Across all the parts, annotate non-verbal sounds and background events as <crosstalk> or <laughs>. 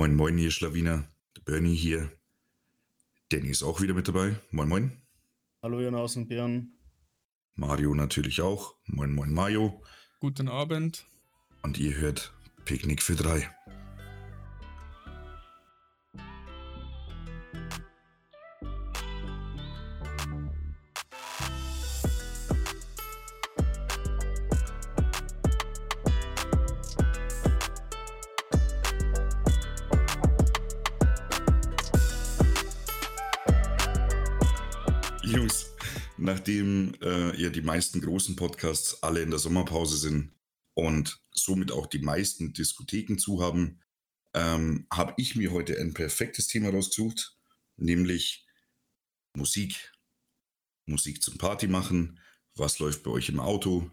Moin, moin, ihr Schlawiner. Der Bernie hier. Danny ist auch wieder mit dabei. Moin, moin. Hallo, ihr Nasenbären. Mario natürlich auch. Moin, moin, Mario. Guten Abend. Und ihr hört Picknick für drei. Nachdem äh, ja die meisten großen Podcasts alle in der Sommerpause sind und somit auch die meisten Diskotheken zu haben, ähm, habe ich mir heute ein perfektes Thema rausgesucht, nämlich Musik. Musik zum Party machen. Was läuft bei euch im Auto?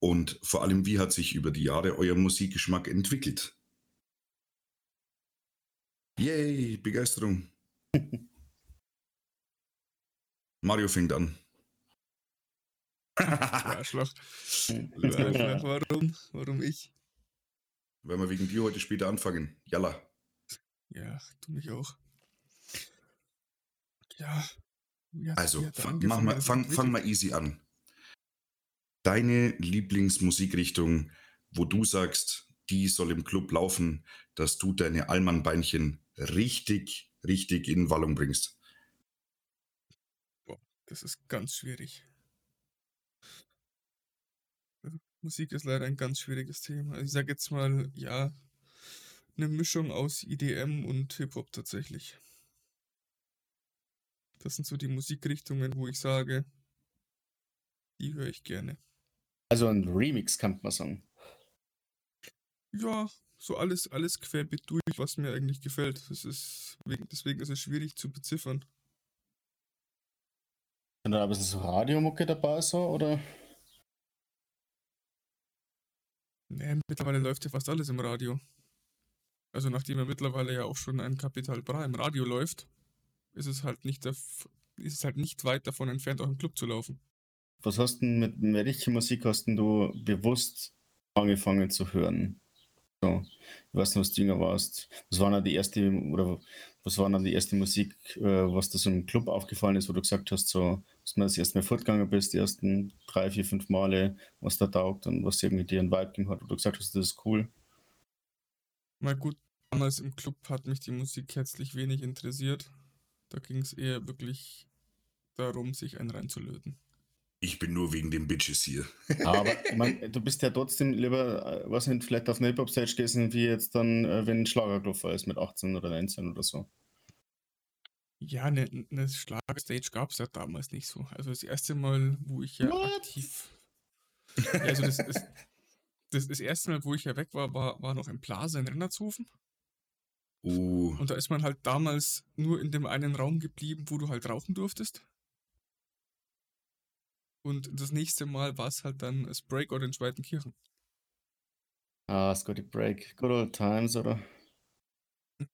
Und vor allem, wie hat sich über die Jahre euer Musikgeschmack entwickelt? Yay, Begeisterung. <laughs> Mario fängt an. Arschloch. Arschloch. Warum? Warum ich? Wenn wir wegen dir heute später anfangen. Jalla. Ja, du mich auch. Ja. Also, er fang, mach mal, fang, fang mal easy an. Deine Lieblingsmusikrichtung, wo du sagst, die soll im Club laufen, dass du deine Allmann-Beinchen richtig, richtig in Wallung bringst. Das ist ganz schwierig. Also, Musik ist leider ein ganz schwieriges Thema. Ich sage jetzt mal, ja, eine Mischung aus IDM und Hip-Hop tatsächlich. Das sind so die Musikrichtungen, wo ich sage, die höre ich gerne. Also ein Remix kann man sagen. Ja, so alles, alles querbeet durch, was mir eigentlich gefällt. Das ist, wegen, deswegen ist es schwierig zu beziffern. Sind da ein bisschen so Radiomucke dabei so, oder? Nee, mittlerweile läuft ja fast alles im Radio. Also nachdem ja mittlerweile ja auch schon ein Capital Bra im Radio läuft, ist es halt nicht, ist es halt nicht weit davon entfernt, auch im Club zu laufen. Was hast denn mit welche Musik hast du bewusst angefangen zu hören? So, ich weiß nicht, was du jünger warst. Was war denn die erste, oder was war die erste Musik, äh, was dir so im Club aufgefallen ist, wo du gesagt hast, so, dass du das erste Mal fortgegangen bist, die ersten drei, vier, fünf Male, was da taugt und was irgendwie dir einen Vibe gegeben hat, wo du gesagt hast, das ist cool. Mal gut, damals im Club hat mich die Musik herzlich wenig interessiert. Da ging es eher wirklich darum, sich einen reinzulöten. Ich bin nur wegen den Bitches hier. Aber <laughs> mein, du bist ja trotzdem lieber, äh, was nicht, vielleicht auf einer Hip-Hop-Stage gewesen, wie jetzt dann, äh, wenn ein Schlagerklopfer ist mit 18 oder 19 oder so. Ja, eine ne Schlagerstage gab es ja damals nicht so. Also das erste Mal, wo ich ja What? aktiv. Ja, also das, das, das, das erste Mal, wo ich ja weg war, war, war noch im Plaza in Rennertshofen. Uh, Und da ist man halt damals nur in dem einen Raum geblieben, wo du halt rauchen durftest. Und das nächste Mal war es halt dann das Breakout in Schweitenkirchen. Ah, Scotty Break, good old times, oder?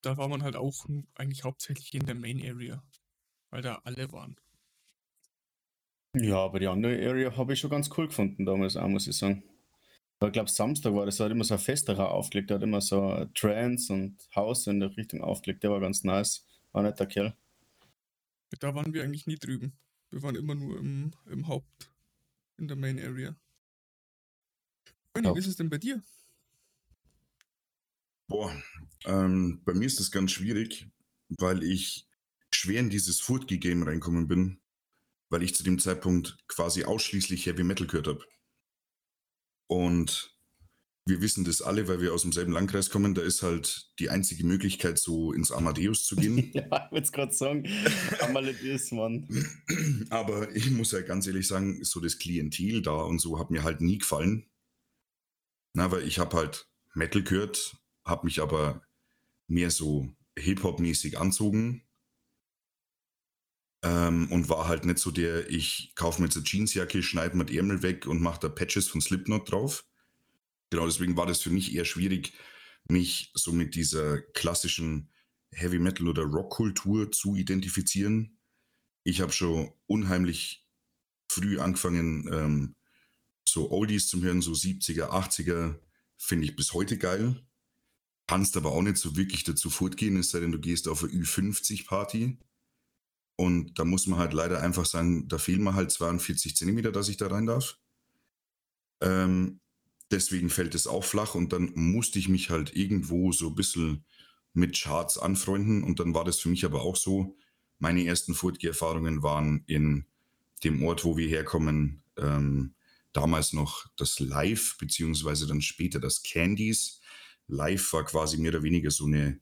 Da war man halt auch eigentlich hauptsächlich in der Main Area, weil da alle waren. Ja, aber die andere Area habe ich schon ganz cool gefunden damals auch, muss ich sagen. Aber ich glaube, Samstag war das, da hat immer so ein Festerer aufgelegt, der hat immer so Trance und House in der Richtung aufgelegt, der war ganz nice. War nicht der Kerl. Da waren wir eigentlich nie drüben. Wir waren immer nur im, im Haupt, in der Main Area. Bernie, Ja. wie ist es denn bei dir? Boah, ähm, bei mir ist das ganz schwierig, weil ich schwer in dieses Furtki-Game reinkommen bin, weil ich zu dem Zeitpunkt quasi ausschließlich Heavy Metal gehört habe. Und wir wissen das alle, weil wir aus demselben Landkreis kommen, da ist halt die einzige Möglichkeit, so ins Amadeus zu gehen. <laughs> ja, ich würde es gerade sagen. Ist, Mann. <clears throat> Aber ich muss ja ganz ehrlich sagen, so das Klientel da und so hat mir halt nie gefallen. Na, weil ich habe halt Metal gehört, habe mich aber mehr so Hip-Hop-mäßig anzogen. Ähm, und war halt nicht so der, ich kaufe mir jetzt eine Jeansjacke, schneide mir die Ärmel weg und mache da Patches von Slipknot drauf. Genau, deswegen war das für mich eher schwierig, mich so mit dieser klassischen Heavy Metal oder Rock-Kultur zu identifizieren. Ich habe schon unheimlich früh angefangen, ähm, so Oldies zu hören, so 70er, 80er, finde ich bis heute geil. Kannst aber auch nicht so wirklich dazu fortgehen, es sei denn, du gehst auf eine Ü50-Party. Und da muss man halt leider einfach sagen, da fehlen mir halt 42 Zentimeter, dass ich da rein darf. Ähm, deswegen fällt es auch flach und dann musste ich mich halt irgendwo so ein bisschen mit Charts anfreunden und dann war das für mich aber auch so, meine ersten Furtge-Erfahrungen waren in dem Ort, wo wir herkommen, ähm, damals noch das Live, beziehungsweise dann später das Candies. Live war quasi mehr oder weniger so eine,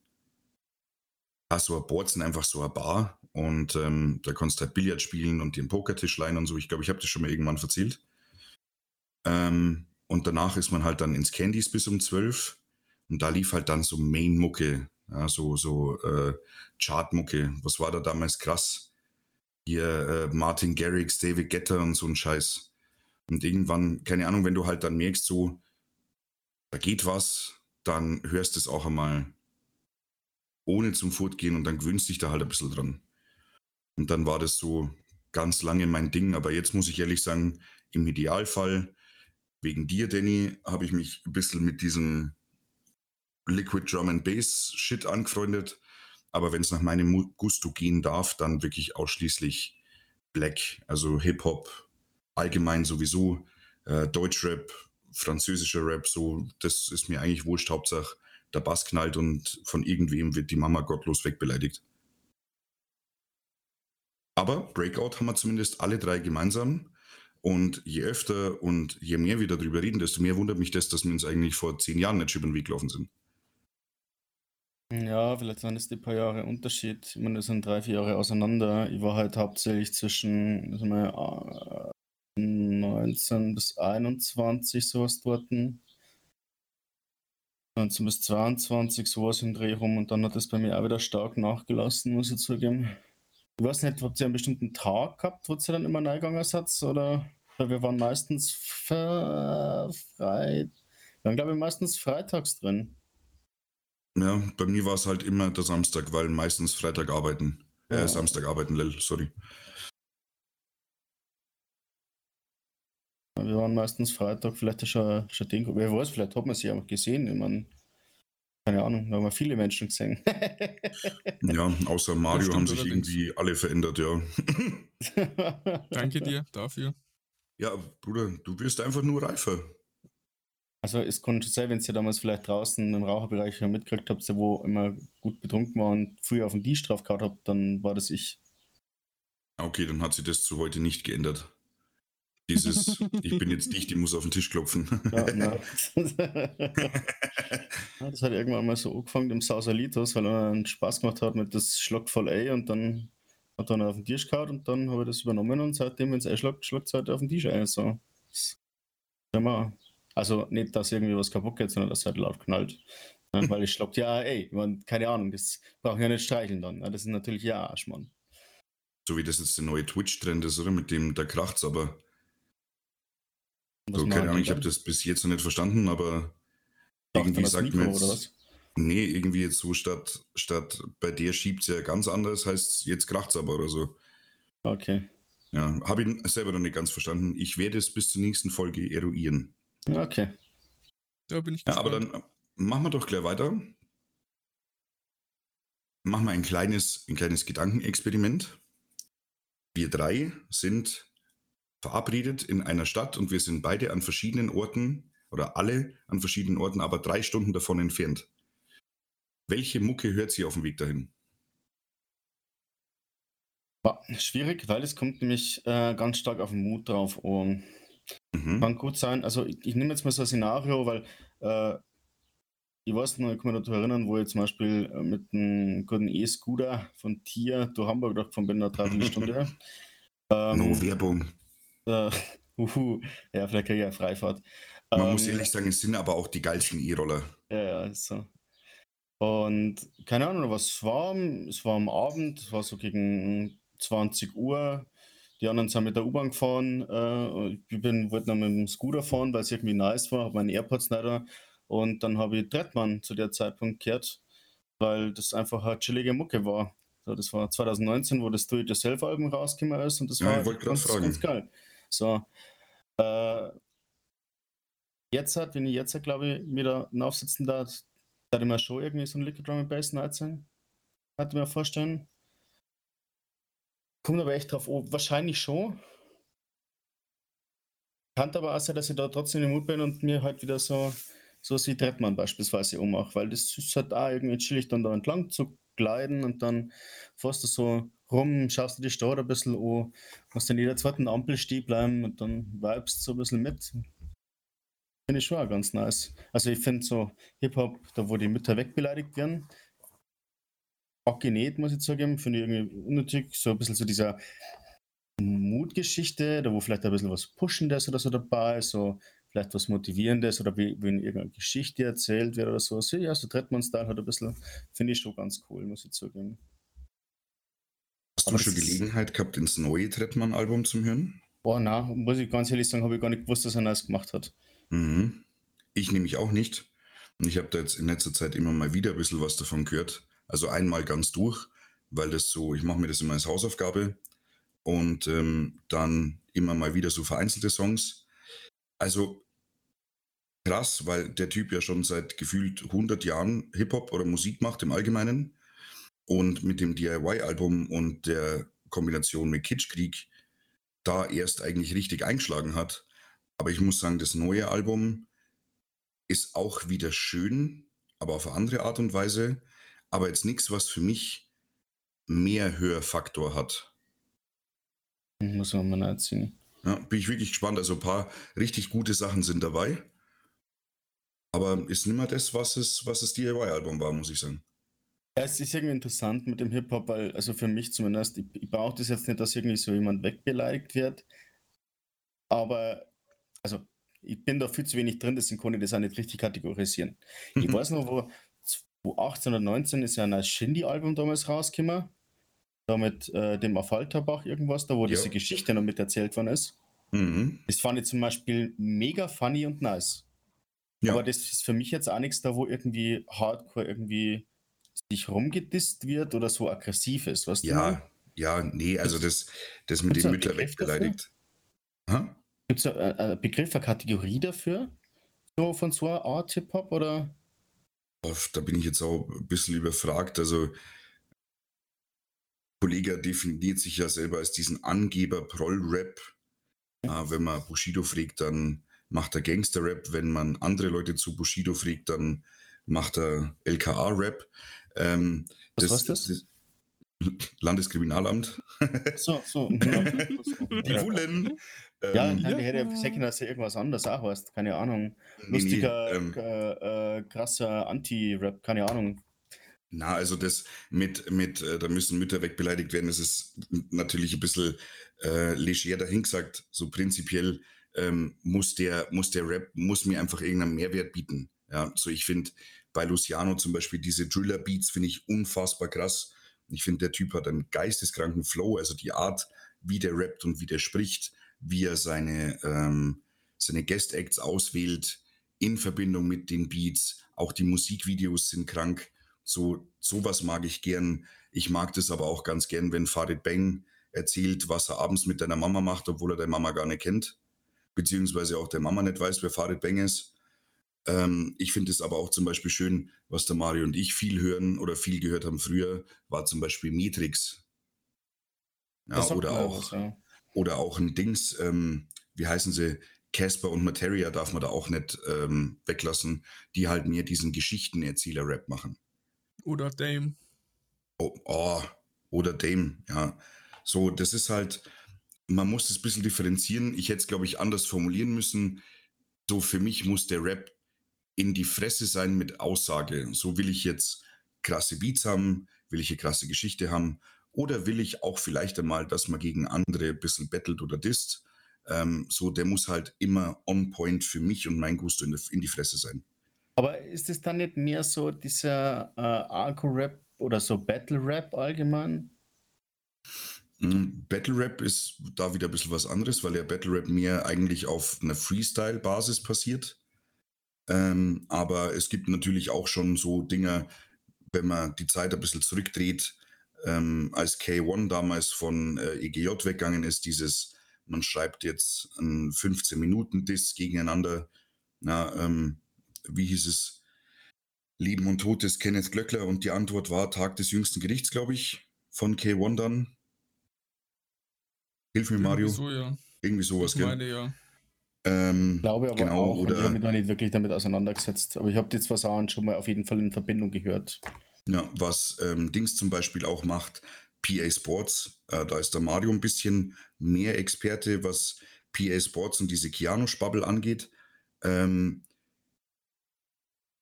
ja, so ein Borzen, einfach so eine Bar. Und ähm, da konntest du halt Billard spielen und den Pokertisch leihen und so. Ich glaube, ich habe das schon mal irgendwann erzählt. Ähm, und danach ist man halt dann ins Candies bis um 12. Und da lief halt dann so Main-Mucke, ja, so, so äh, Chart-Mucke. Was war da damals krass? Hier äh, Martin Garrix, David Getter und so ein Scheiß. Und irgendwann, keine Ahnung, wenn du halt dann merkst, so, da geht was, dann hörst du es auch einmal ohne zum Fortgehen und dann gewöhnst dich da halt ein bisschen dran. Und dann war das so ganz lange mein Ding. Aber jetzt muss ich ehrlich sagen, im Idealfall, wegen dir, Danny, habe ich mich ein bisschen mit diesem Liquid Drum and Bass Shit angefreundet. Aber wenn es nach meinem Gusto gehen darf, dann wirklich ausschließlich Black, also Hip-Hop, allgemein sowieso, äh, Deutschrap, französischer Rap, so, das ist mir eigentlich wurscht. Hauptsache, der Bass knallt und von irgendwem wird die Mama gottlos wegbeleidigt. Aber Breakout haben wir zumindest alle drei gemeinsam. Und je öfter und je mehr wir darüber reden, desto mehr wundert mich das, dass wir uns eigentlich vor zehn Jahren nicht über den Weg gelaufen sind. Ja, vielleicht waren es die paar Jahre Unterschied. Ich meine, wir sind drei, vier Jahre auseinander. Ich war halt hauptsächlich zwischen 19 bis 21 sowas dort. 19 bis 22 sowas im Dreh rum und dann hat es bei mir auch wieder stark nachgelassen, muss ich zugeben. Ich weiß nicht, habt ihr einen bestimmten Tag gehabt, wo ihr dann immer reingegangen seid? Oder? Weil wir waren meistens frei. Wir waren, glaube ich, meistens freitags drin. Ja, bei mir war es halt immer der Samstag, weil meistens Freitag arbeiten. Äh, ja. Äh, Samstag arbeiten, sorry. Waren meistens Freitag, vielleicht schon, schon den, wer weiß, vielleicht hat man sie auch gesehen. Ich meine, keine Ahnung, da haben wir viele Menschen gesehen. <laughs> ja, außer Mario haben sich allerdings. irgendwie alle verändert, ja. <laughs> Danke dir dafür. Ja, Bruder, du wirst einfach nur reifer. Also es konnte schon sein, wenn ihr damals vielleicht draußen im Raucherbereich mitgekriegt habt, wo immer gut betrunken war und früher auf den Tisch drauf gehabt habt, dann war das ich. Okay, dann hat sich das zu heute nicht geändert. Dieses, ich bin jetzt dicht, ich muss auf den Tisch klopfen. <laughs> Ja, das hat irgendwann mal so angefangen im Sausalitos, weil er einen Spaß gemacht hat mit das Schluck voll A und dann hat er auf den Tisch gehauen und dann habe ich das übernommen und seitdem, wenn es einschlagt, schlägt es halt auf den Tisch ein. So. Ja, also nicht, dass irgendwie was kaputt geht, sondern dass es halt laut knallt. weil ich schlagt, ja, ey, man, keine Ahnung, das brauchen ja nicht streicheln dann. Das ist natürlich ja Arsch, Mann. So wie das jetzt der neue Twitch-Trend ist, oder? Mit dem, da kracht's aber. So, keine Ahnung, ich habe das bis jetzt noch nicht verstanden, aber irgendwie sagt man jetzt. Nee, irgendwie jetzt so statt, statt bei der schiebt es ja ganz anders, heißt jetzt kracht's aber oder so. Okay. Ja, habe ich selber noch nicht ganz verstanden. Ich werde es bis zur nächsten Folge eruieren. Okay. Da bin ich gespannt. Ja, aber dann machen wir doch gleich weiter. Machen wir ein kleines, ein kleines Gedankenexperiment. Wir drei sind verabredet in einer Stadt und wir sind beide an verschiedenen Orten oder alle an verschiedenen Orten, aber drei Stunden davon entfernt. Welche Mucke hört sie auf dem Weg dahin? Schwierig, weil es kommt nämlich äh, ganz stark auf den Mut drauf an. Mhm. Kann gut sein. Also ich, ich, nehme jetzt mal so ein Szenario, weil äh, ich weiß noch, ich kann mich noch erinnern, wo ich zum Beispiel äh, mit einem guten E-Scooter von Tier durch Hamburg gefahren bin, eine Dreiviertelstunde. <laughs> ähm, no Werbung. Äh, <laughs> uhu, ja, vielleicht kriege ich ja Freifahrt. Man ähm, muss ehrlich sagen, es sind aber auch die geilsten E-Roller. Ja, ja, so. Und keine Ahnung, was war. Es war am Abend, es war so gegen 20 Uhr. Die anderen sind mit der U-Bahn gefahren. Äh, ich bin, wollte noch mit dem Scooter fahren, weil es irgendwie nice war, habe meine AirPods da. Und dann habe ich Trettmann zu der Zeitpunkt gehört, weil das einfach eine chillige Mucke war. So, das war 2019, wo das Do-It-Yourself-Album rausgekommen ist und das ja, war ganz, ganz geil. So. Äh, jetzt hat, wenn ich jetzt, glaube ich, wieder aufsitzen darf, Da mir schon irgendwie so ein Liquid Drum and Bass Night sein. Hatte mir vorstellen. Kommt aber echt drauf, oh, wahrscheinlich schon. Kann aber auch sein, dass ich da trotzdem im Mut bin und mir halt wieder so, so wie Trettmann beispielsweise ummache, weil das ist halt auch irgendwie chillig, dann da entlang zu gleiten und dann fährst du so rum, schaust du die Stadt ein bisschen an, hast in jeder zweiten Ampel stehen bleiben und dann vibest so ein bisschen mit. Finde ich schon auch ganz nice. Also ich finde so Hip-Hop, da wo die Mütter wegbeleidigt werden, auch genäht, muss ich zugeben, finde ich irgendwie unnötig. So ein bisschen so dieser Mutgeschichte, da wo vielleicht ein bisschen was Pushendes oder so dabei ist, so vielleicht was Motivierendes oder wie, wenn irgendeine Geschichte erzählt wird oder so. ja, so Trettmann-Style hat ein bisschen, finde ich schon ganz cool, muss ich zugeben. Hast du schon Gelegenheit gehabt, ins neue Trettmann-Album zu hören? Boah, na, muss ich ganz ehrlich sagen, habe ich gar nicht gewusst, dass er das gemacht hat. Mhm. Ich nämlich auch nicht. Und ich habe da jetzt in letzter Zeit immer mal wieder ein bisschen was davon gehört. Also einmal ganz durch, weil das so, ich mache mir das immer als Hausaufgabe und ähm, dann immer mal wieder so vereinzelte Songs. Also krass, weil der Typ ja schon seit gefühlt 100 Jahren Hip-Hop oder Musik macht im Allgemeinen und mit dem DIY-Album und der Kombination mit Kitschkrieg da erst eigentlich richtig eingeschlagen hat. Aber ich muss sagen, das neue Album ist auch wieder schön, aber auf eine andere Art und Weise. Aber jetzt nichts, was für mich mehr Hörfaktor hat. Muss man mal nachziehen. Ja, bin ich wirklich gespannt. Also ein paar richtig gute Sachen sind dabei. Aber ist nicht mehr das, was es, was das DIY-Album war, muss ich sagen. Ja, es ist irgendwie interessant mit dem Hip-Hop, weil, also für mich zumindest, ich, ich brauche das jetzt nicht, dass irgendwie so jemand wegbeleidigt wird. Aber, also, ich bin da viel zu wenig drin, deswegen kann ich das auch nicht richtig kategorisieren. ich weiß noch, wo 2018 oder 19 ist ja ein Shindy-Album damals rausgekommen da mit äh, dem Affalterbach irgendwas, da wo ja. diese Geschichte noch mit erzählt worden ist. Mhm. Das fand ich zum Beispiel mega funny und nice. Ja. Aber das ist für mich jetzt auch nichts da, wo irgendwie Hardcore irgendwie sich rumgedisst wird oder so aggressiv ist, was Ja, du ja, nee, also das, das mit dem Mütter wegbeleidigt. Gibt es einen Begriff, eine Kategorie dafür? So von so einer Art Hip-Hop oder? Da bin ich jetzt auch ein bisschen überfragt. Also Kollege definiert sich ja selber als diesen Angeber Proll-Rap. Äh, wenn man Bushido fragt, dann macht er Gangster-Rap. Wenn man andere Leute zu Bushido fragt, dann macht er LKA-Rap. Ähm, Was das, das? das? <laughs> Landeskriminalamt. So, so. <laughs> Die Wullen. Ja, ähm, ja, hätte ja sagen, dass er irgendwas anderes auch heißt. Keine Ahnung. Lustiger, nee, ähm, äh, krasser Anti-Rap, keine Ahnung. Na, also das mit, mit äh, da müssen Mütter wegbeleidigt werden, das ist natürlich ein bisschen äh, leger dahingesagt. So prinzipiell ähm, muss, der, muss der Rap, muss mir einfach irgendeinen Mehrwert bieten. Ja, so ich finde bei Luciano zum Beispiel diese Driller-Beats finde ich unfassbar krass. Ich finde, der Typ hat einen geisteskranken Flow, also die Art, wie der rappt und wie der spricht, wie er seine, ähm, seine Guest-Acts auswählt in Verbindung mit den Beats. Auch die Musikvideos sind krank. So, sowas mag ich gern. Ich mag das aber auch ganz gern, wenn Farid Bang erzählt, was er abends mit deiner Mama macht, obwohl er deine Mama gar nicht kennt. Beziehungsweise auch der Mama nicht weiß, wer Farid Bang ist. Ähm, ich finde es aber auch zum Beispiel schön, was der Mario und ich viel hören oder viel gehört haben früher, war zum Beispiel Matrix. Ja, oder auch, was, ja. oder auch ein Dings, ähm, wie heißen sie? Casper und Materia darf man da auch nicht ähm, weglassen, die halt mehr diesen Geschichtenerzähler-Rap machen. Oder Dame. Oh, oh, oder Dame, ja. So, das ist halt, man muss es ein bisschen differenzieren. Ich hätte es, glaube ich, anders formulieren müssen. So, für mich muss der Rap in die Fresse sein mit Aussage. So will ich jetzt krasse Beats haben, will ich eine krasse Geschichte haben oder will ich auch vielleicht einmal, dass man gegen andere ein bisschen battelt oder disst. Ähm, so, der muss halt immer on point für mich und mein Gusto in, in die Fresse sein. Aber ist es dann nicht mehr so dieser äh, Arco-Rap oder so Battle-Rap allgemein? Hm, Battle Rap ist da wieder ein bisschen was anderes, weil der Battle Rap mehr eigentlich auf einer Freestyle-Basis passiert. Ähm, aber es gibt natürlich auch schon so Dinge, wenn man die Zeit ein bisschen zurückdreht, ähm, als K1 damals von äh, EGJ weggegangen ist, dieses, man schreibt jetzt einen 15-Minuten-Diss gegeneinander. Na, ähm, wie hieß es? Leben und Tod des Kenneth Glöckler und die Antwort war Tag des jüngsten Gerichts, glaube ich, von K1 dann. Hilf mir, Mario. So, ja. Irgendwie sowas, Ich gell? meine, ja. Ähm, Glaube aber genau, auch. Und ich habe oder mich noch nicht wirklich damit auseinandergesetzt. Aber ich habe die zwei Sachen schon mal auf jeden Fall in Verbindung gehört. ja, was ähm, Dings zum Beispiel auch macht, PA Sports, äh, da ist der Mario ein bisschen mehr Experte, was PA Sports und diese Keanu-Spabbel angeht. Ähm,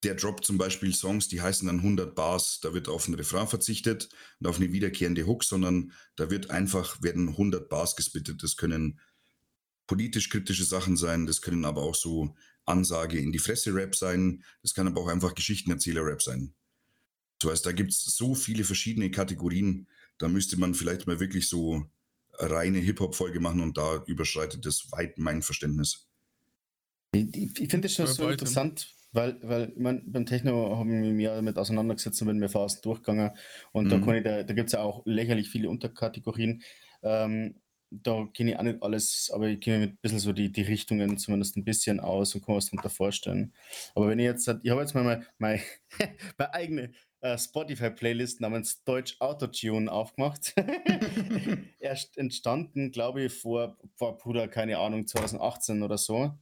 der droppt zum Beispiel Songs, die heißen dann 100 Bars. Da wird auf einen Refrain verzichtet und auf eine wiederkehrende Hook, sondern da wird einfach, werden 100 Bars gespittet. Das können politisch kritische Sachen sein, das können aber auch so Ansage in die Fresse Rap sein, das kann aber auch einfach Geschichtenerzähler Rap sein. So heißt, da gibt es so viele verschiedene Kategorien, da müsste man vielleicht mal wirklich so eine reine Hip-Hop-Folge machen und da überschreitet das weit mein Verständnis. Ich, ich, ich finde das schon so weitem. interessant, weil, weil ich mein, beim Techno haben wir mich ja damit auseinandergesetzt und bin mir fast durchgegangen. Und da, Mhm. ich, da, da gibt es ja auch lächerlich viele Unterkategorien. Ähm, da kenne ich auch nicht alles, aber ich kenne mir ein bisschen so die, die Richtungen zumindest ein bisschen aus und kann mir was darunter vorstellen. Aber wenn ich jetzt, ich habe jetzt mal meine, <laughs> meine, eigene äh, Spotify-Playlist namens Deutsch Autotune aufgemacht. <laughs> Erst entstanden, glaube ich, vor, vor Bruder, keine Ahnung, 2018 oder so.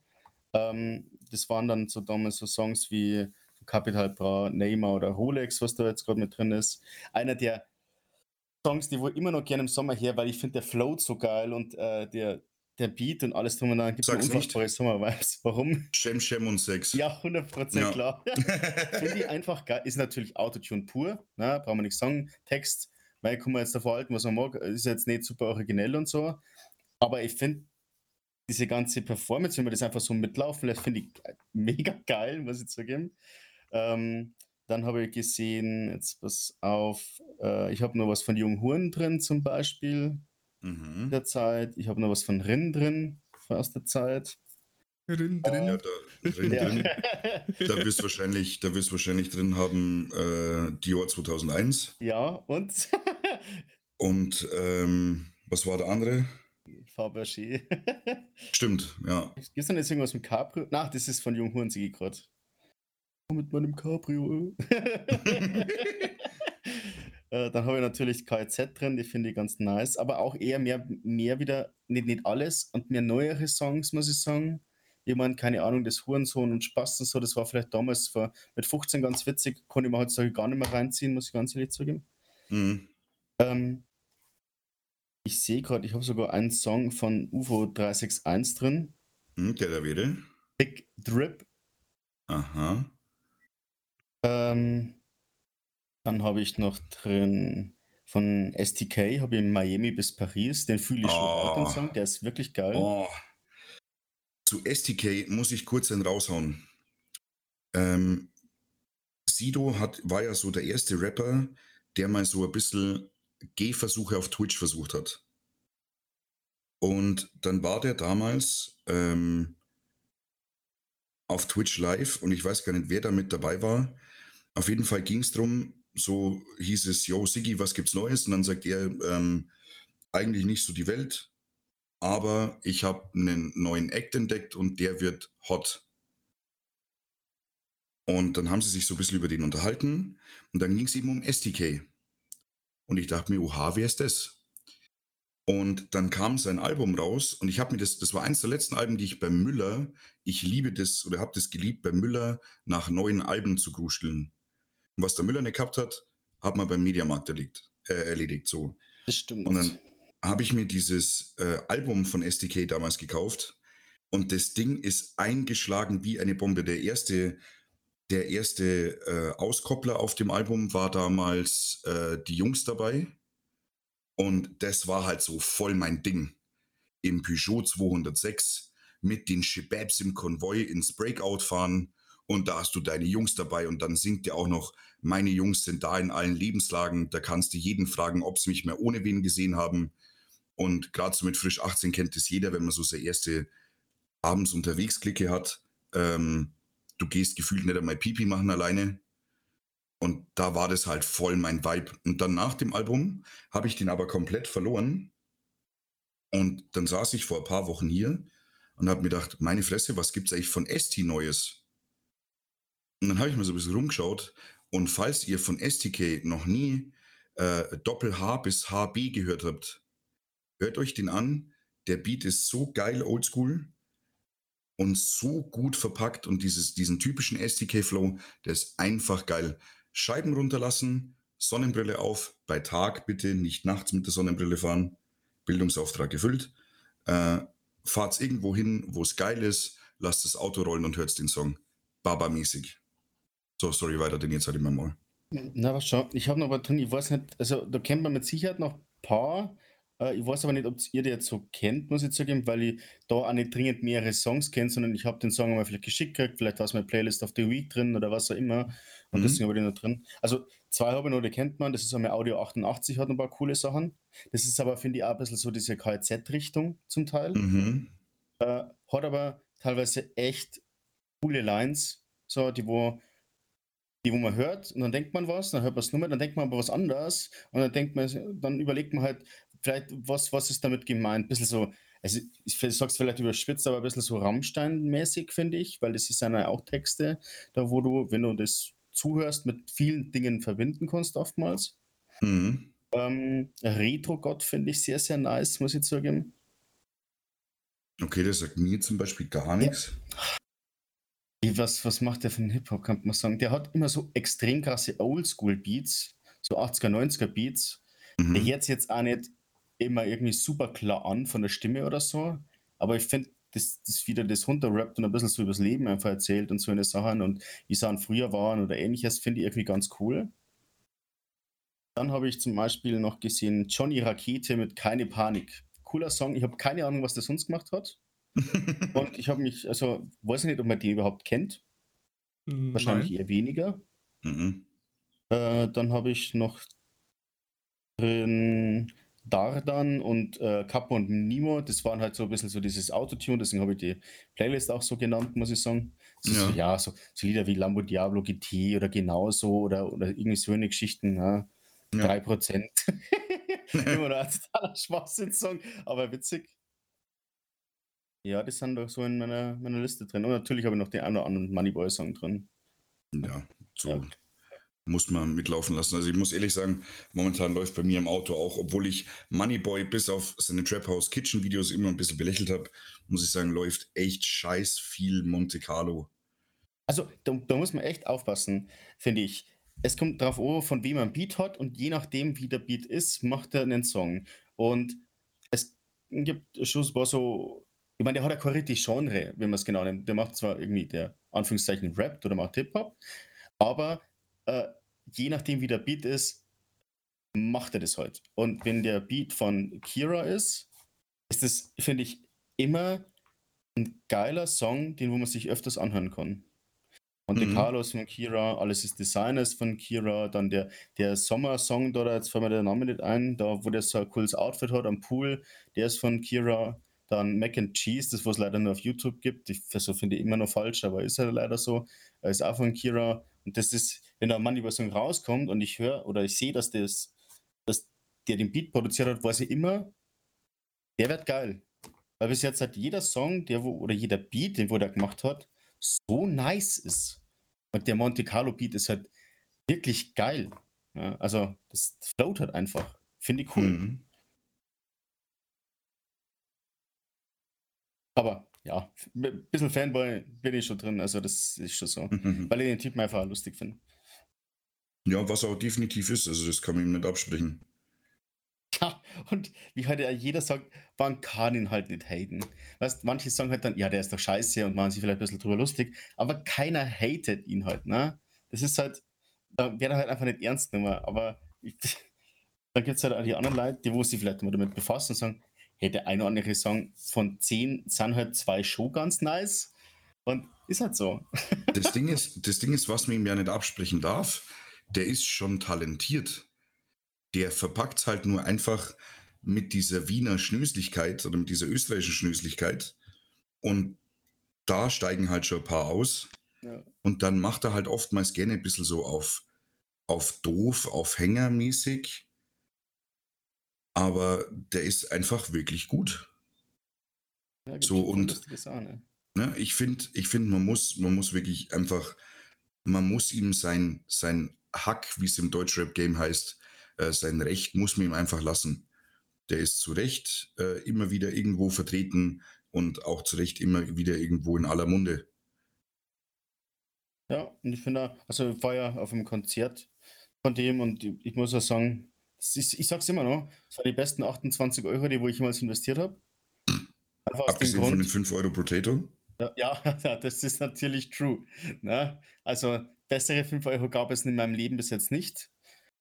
Ähm, das waren dann so damals so Songs wie Capital Bra, Neymar oder Rolex, was da jetzt gerade mit drin ist. Einer der Songs, die wohl immer noch gerne im Sommer her, weil ich finde, der float so geil und äh, der, der Beat und alles drum und dran gibt Sag's nicht. unfassbare Sommervibes. <laughs> Warum? Shem, Shem und Sex. Ja, 100% Ja. klar. <laughs> <laughs> Finde ich einfach geil. Ist natürlich Autotune pur, ne? brauchen wir nicht sagen. Text, weil kann man jetzt davor halten, was man mag, ist jetzt nicht super originell und so. Aber ich finde diese ganze Performance, wenn man das einfach so mitlaufen lässt, finde ich mega geil, muss ich zugeben. Ähm, dann habe ich gesehen, jetzt pass auf, äh, ich habe noch was von Jung Huren drin zum Beispiel Mhm. der Zeit. Ich habe noch was von Rin drin aus der Zeit. Drin, drin. Ja, da, drin, Ja. drin, <laughs> da wirst du wahrscheinlich, da wirst du wahrscheinlich drin haben äh, Dior 2001 ja, und <laughs> und ähm, was war der andere? Fabergé. <laughs> Stimmt, ja. Gibt es denn jetzt irgendwas mit Cabrio? Na, das ist von Jung Hornsigi gerade. Mit meinem Cabrio. <laughs> Äh, Dann habe ich natürlich KZ drin, die finde ich ganz nice, aber auch eher mehr, mehr wieder, nicht, nicht alles und mehr neuere Songs, muss ich sagen. Ich meine, keine Ahnung, das Hurensohn und Spaß und so, das war vielleicht damals vor, mit 15 ganz witzig, konnte ich mir heutzutage gar nicht mehr reinziehen, muss ich ganz ehrlich zugeben. Mhm. Ähm, ich sehe gerade, ich habe sogar einen Song von UFO 361 drin. Mhm, der da wäre. Big Drip. Aha. Ähm, dann habe ich noch drin von STK, habe ich Miami bis Paris. Den fühle ich schon Oh. den Song. Der ist wirklich geil. Oh. Zu STK muss ich kurz einen raushauen. Ähm, Sido hat, war ja so der erste Rapper, der mal so ein bisschen Gehversuche auf Twitch versucht hat. Und dann war der damals ähm, auf Twitch live und ich weiß gar nicht, wer da mit dabei war. Auf jeden Fall ging es darum, so hieß es, yo, Siggi, was gibt's Neues? Und dann sagt er, ähm, eigentlich nicht so die Welt, aber ich habe einen neuen Act entdeckt und der wird hot. Und dann haben sie sich so ein bisschen über den unterhalten und dann ging es eben um STK. Und ich dachte mir, oha, wer ist das? Und dann kam sein Album raus und ich habe mir das, das war eins der letzten Alben, die ich bei Müller, ich liebe das oder habe das geliebt, bei Müller nach neuen Alben zu gruscheln. Und was der Müller nicht gehabt hat, hat man beim Mediamarkt erledigt, äh, erledigt so. Das stimmt. Und dann habe ich mir dieses äh, Album von SDK damals gekauft und das Ding ist eingeschlagen wie eine Bombe. Der erste, der erste äh, Auskoppler auf dem Album war damals äh, die Jungs dabei und das war halt so voll mein Ding. Im Peugeot 206 mit den Shababs im Konvoi ins Breakout fahren und da hast du deine Jungs dabei und dann singt dir auch noch, meine Jungs sind da in allen Lebenslagen, da kannst du jeden fragen, ob sie mich mehr ohne wen gesehen haben. Und gerade so mit frisch 18 kennt es jeder, wenn man so seine erste abends unterwegs Clique hat. Ähm, du gehst gefühlt nicht einmal Pipi machen alleine. Und da war das halt voll mein Vibe. Und dann nach dem Album habe ich den aber komplett verloren. Und dann saß ich vor ein paar Wochen hier und habe mir gedacht, meine Fresse, was gibt's eigentlich von Esti Neues? Und dann habe ich mal so ein bisschen rumgeschaut. Und falls ihr von STK noch nie äh, Doppel-H bis HB gehört habt, hört euch den an. Der Beat ist so geil oldschool und so gut verpackt und dieses, diesen typischen STK-Flow, der ist einfach geil. Scheiben runterlassen, Sonnenbrille auf, bei Tag bitte, nicht nachts mit der Sonnenbrille fahren. Bildungsauftrag gefüllt. Äh, fahrt's irgendwo hin, wo es geil ist, lasst das Auto rollen und hört den Song. Baba-mäßig. So, sorry, weiter, den jetzt halt immer mal. Na, was schau, ich habe noch was drin, ich weiß nicht, also da kennt man mit Sicherheit noch ein paar. Äh, ich weiß aber nicht, ob ihr die jetzt so kennt, muss ich zugeben, weil ich da auch nicht dringend mehrere Songs kenne, sondern ich habe den Song mal vielleicht geschickt gekriegt, vielleicht war es meine Playlist of the Week drin oder was auch immer. Und Mhm. deswegen habe ich den noch drin. Also zwei habe ich noch, die kennt man, das ist einmal Audio 88, hat ein paar coole Sachen. Das ist aber, finde ich, auch ein bisschen so diese KZ-Richtung zum Teil. Mhm. Äh, hat aber teilweise echt coole Lines, so die wo, die wo man hört und dann denkt man was, dann hört man es nur mehr, dann denkt man aber was anderes und dann denkt man, dann überlegt man halt, vielleicht, was, was ist damit gemeint? Ein bisschen so, also ich sag's vielleicht überspitzt, aber ein bisschen so Rammstein-mäßig, finde ich, weil das ist ja auch Texte, da wo du, wenn du das zuhörst, mit vielen Dingen verbinden kannst, oftmals. Mhm. Ähm, Retro-Gott finde ich sehr, sehr nice, muss ich zugeben. Okay, das sagt mir zum Beispiel gar nichts. Wie, Was, was macht der für einen Hip-Hop, kann man sagen? Der hat immer so extrem krasse Oldschool-Beats, so 80er, 90er Beats. Der Mhm. jetzt jetzt auch nicht immer irgendwie super klar an von der Stimme oder so, aber ich finde, das, das wieder das runterrappt und ein bisschen so übers Leben einfach erzählt und so eine Sachen und wie Sachen früher waren oder ähnliches, finde ich irgendwie ganz cool. Dann habe ich zum Beispiel noch gesehen Johnny Rakete mit Keine Panik. Cooler Song. Ich habe keine Ahnung, was der sonst gemacht hat. Und ich habe mich, also weiß ich nicht, ob man die überhaupt kennt. Wahrscheinlich Nein. eher weniger. mhm. Äh, dann habe ich noch drin Dardan und äh, Capo und Nimo. Das waren halt so ein bisschen so dieses Autotune, deswegen habe ich die Playlist auch so genannt, muss ich sagen. Ja. So, ja, so, so Lieder wie Lambo Diablo GT oder genauso oder, oder irgendwie so eine Geschichten. Ja. Ja. <laughs> 3%. Immer noch ein totaler Schwachsinn-Song, aber witzig. Ja, die sind doch so in meiner, meiner Liste drin. Und natürlich habe ich noch den einen oder anderen Moneyboy-Song drin. Ja, so Ja. muss man mitlaufen lassen. Also ich muss ehrlich sagen, momentan läuft bei mir im Auto auch, obwohl ich Moneyboy bis auf seine Trap House Kitchen Videos immer ein bisschen belächelt habe, muss ich sagen, läuft echt scheiß viel Monte Carlo. Also, da, da muss man echt aufpassen, finde ich. Es kommt darauf an, von wem man Beat hat und je nachdem, wie der Beat ist, macht er einen Song. Und es gibt schon so, ich meine, der hat ja kein richtig Genre, wenn man es genau nimmt. Der macht zwar irgendwie der Anführungszeichen Rap oder macht Hip-Hop, aber äh, je nachdem, wie der Beat ist, macht er das halt. Und wenn der Beat von Kira ist, ist das, finde ich, immer ein geiler Song, den wo man sich öfters anhören kann. Monte Mhm. Carlos von Kira, Alles ist Designers von Kira, dann der, der Sommersong da, jetzt fällt mir der Name nicht ein, da wo der so ein cooles Outfit hat am Pool, der ist von Kira. Dann Mac and Cheese, das was es leider nur auf YouTube gibt, ich, so finde ich immer noch falsch, aber ist ja leider so, ist auch von Kira. Und das ist, wenn da ein Money-Song rauskommt und ich höre oder ich sehe, dass, das, dass der den Beat produziert hat, weiß ich immer, der wird geil. Weil bis jetzt hat jeder Song, der wo, oder jeder Beat, den wo der gemacht hat, so nice ist. Und der Monte Carlo Beat ist halt wirklich geil. Ja, also, das float halt einfach. Finde ich cool. Mhm. Aber ja, ein bisschen Fanboy bin ich schon drin. Also, das ist schon so. Weil ich den Typen einfach lustig finde. Ja, was auch definitiv ist, also das kann man ihm nicht absprechen. Ja, und wie halt ja jeder sagt, man kann ihn halt nicht haten. Weißt, manche sagen halt dann, ja, der ist doch scheiße und machen sich vielleicht ein bisschen drüber lustig, aber keiner hatet ihn halt, ne? Das ist halt, da wird er halt einfach nicht ernst genommen. Aber ich, <laughs> dann gibt es halt auch die anderen Leute, die wo sich vielleicht mal damit befassen und sagen, hey, der eine oder andere Song von zehn sind halt zwei schon ganz nice. Und ist halt so. <laughs> Das Ding ist, das Ding ist, was man ihm ja nicht absprechen darf, der ist schon talentiert. Der verpackt es halt nur einfach mit dieser Wiener Schnöslichkeit oder mit dieser österreichischen Schnöslichkeit. Und da steigen halt schon ein paar aus. Ja. Und dann macht er halt oftmals gerne ein bisschen so auf, auf doof, auf Hängermäßig. Aber der ist einfach wirklich gut. Ja, So, und- Sachen, ne? Ne? Ich finde, ich find, man, muss, man muss wirklich einfach man muss ihm sein, sein Hack, wie es im Deutschrap-Game heißt, äh, sein Recht muss man ihm einfach lassen. Der ist zu Recht äh, immer wieder irgendwo vertreten und auch zu Recht immer wieder irgendwo in aller Munde. Ja, und ich finde, also ich war ja auf einem Konzert von dem und ich, ich muss auch sagen, ist, ich sag's immer noch, es waren die besten 28 Euro, die wo ich jemals investiert habe. Abgesehen von den 5 Euro Potato? Ja, <laughs> ja, das ist natürlich true. Ne? Also bessere 5 Euro gab es in meinem Leben bis jetzt nicht.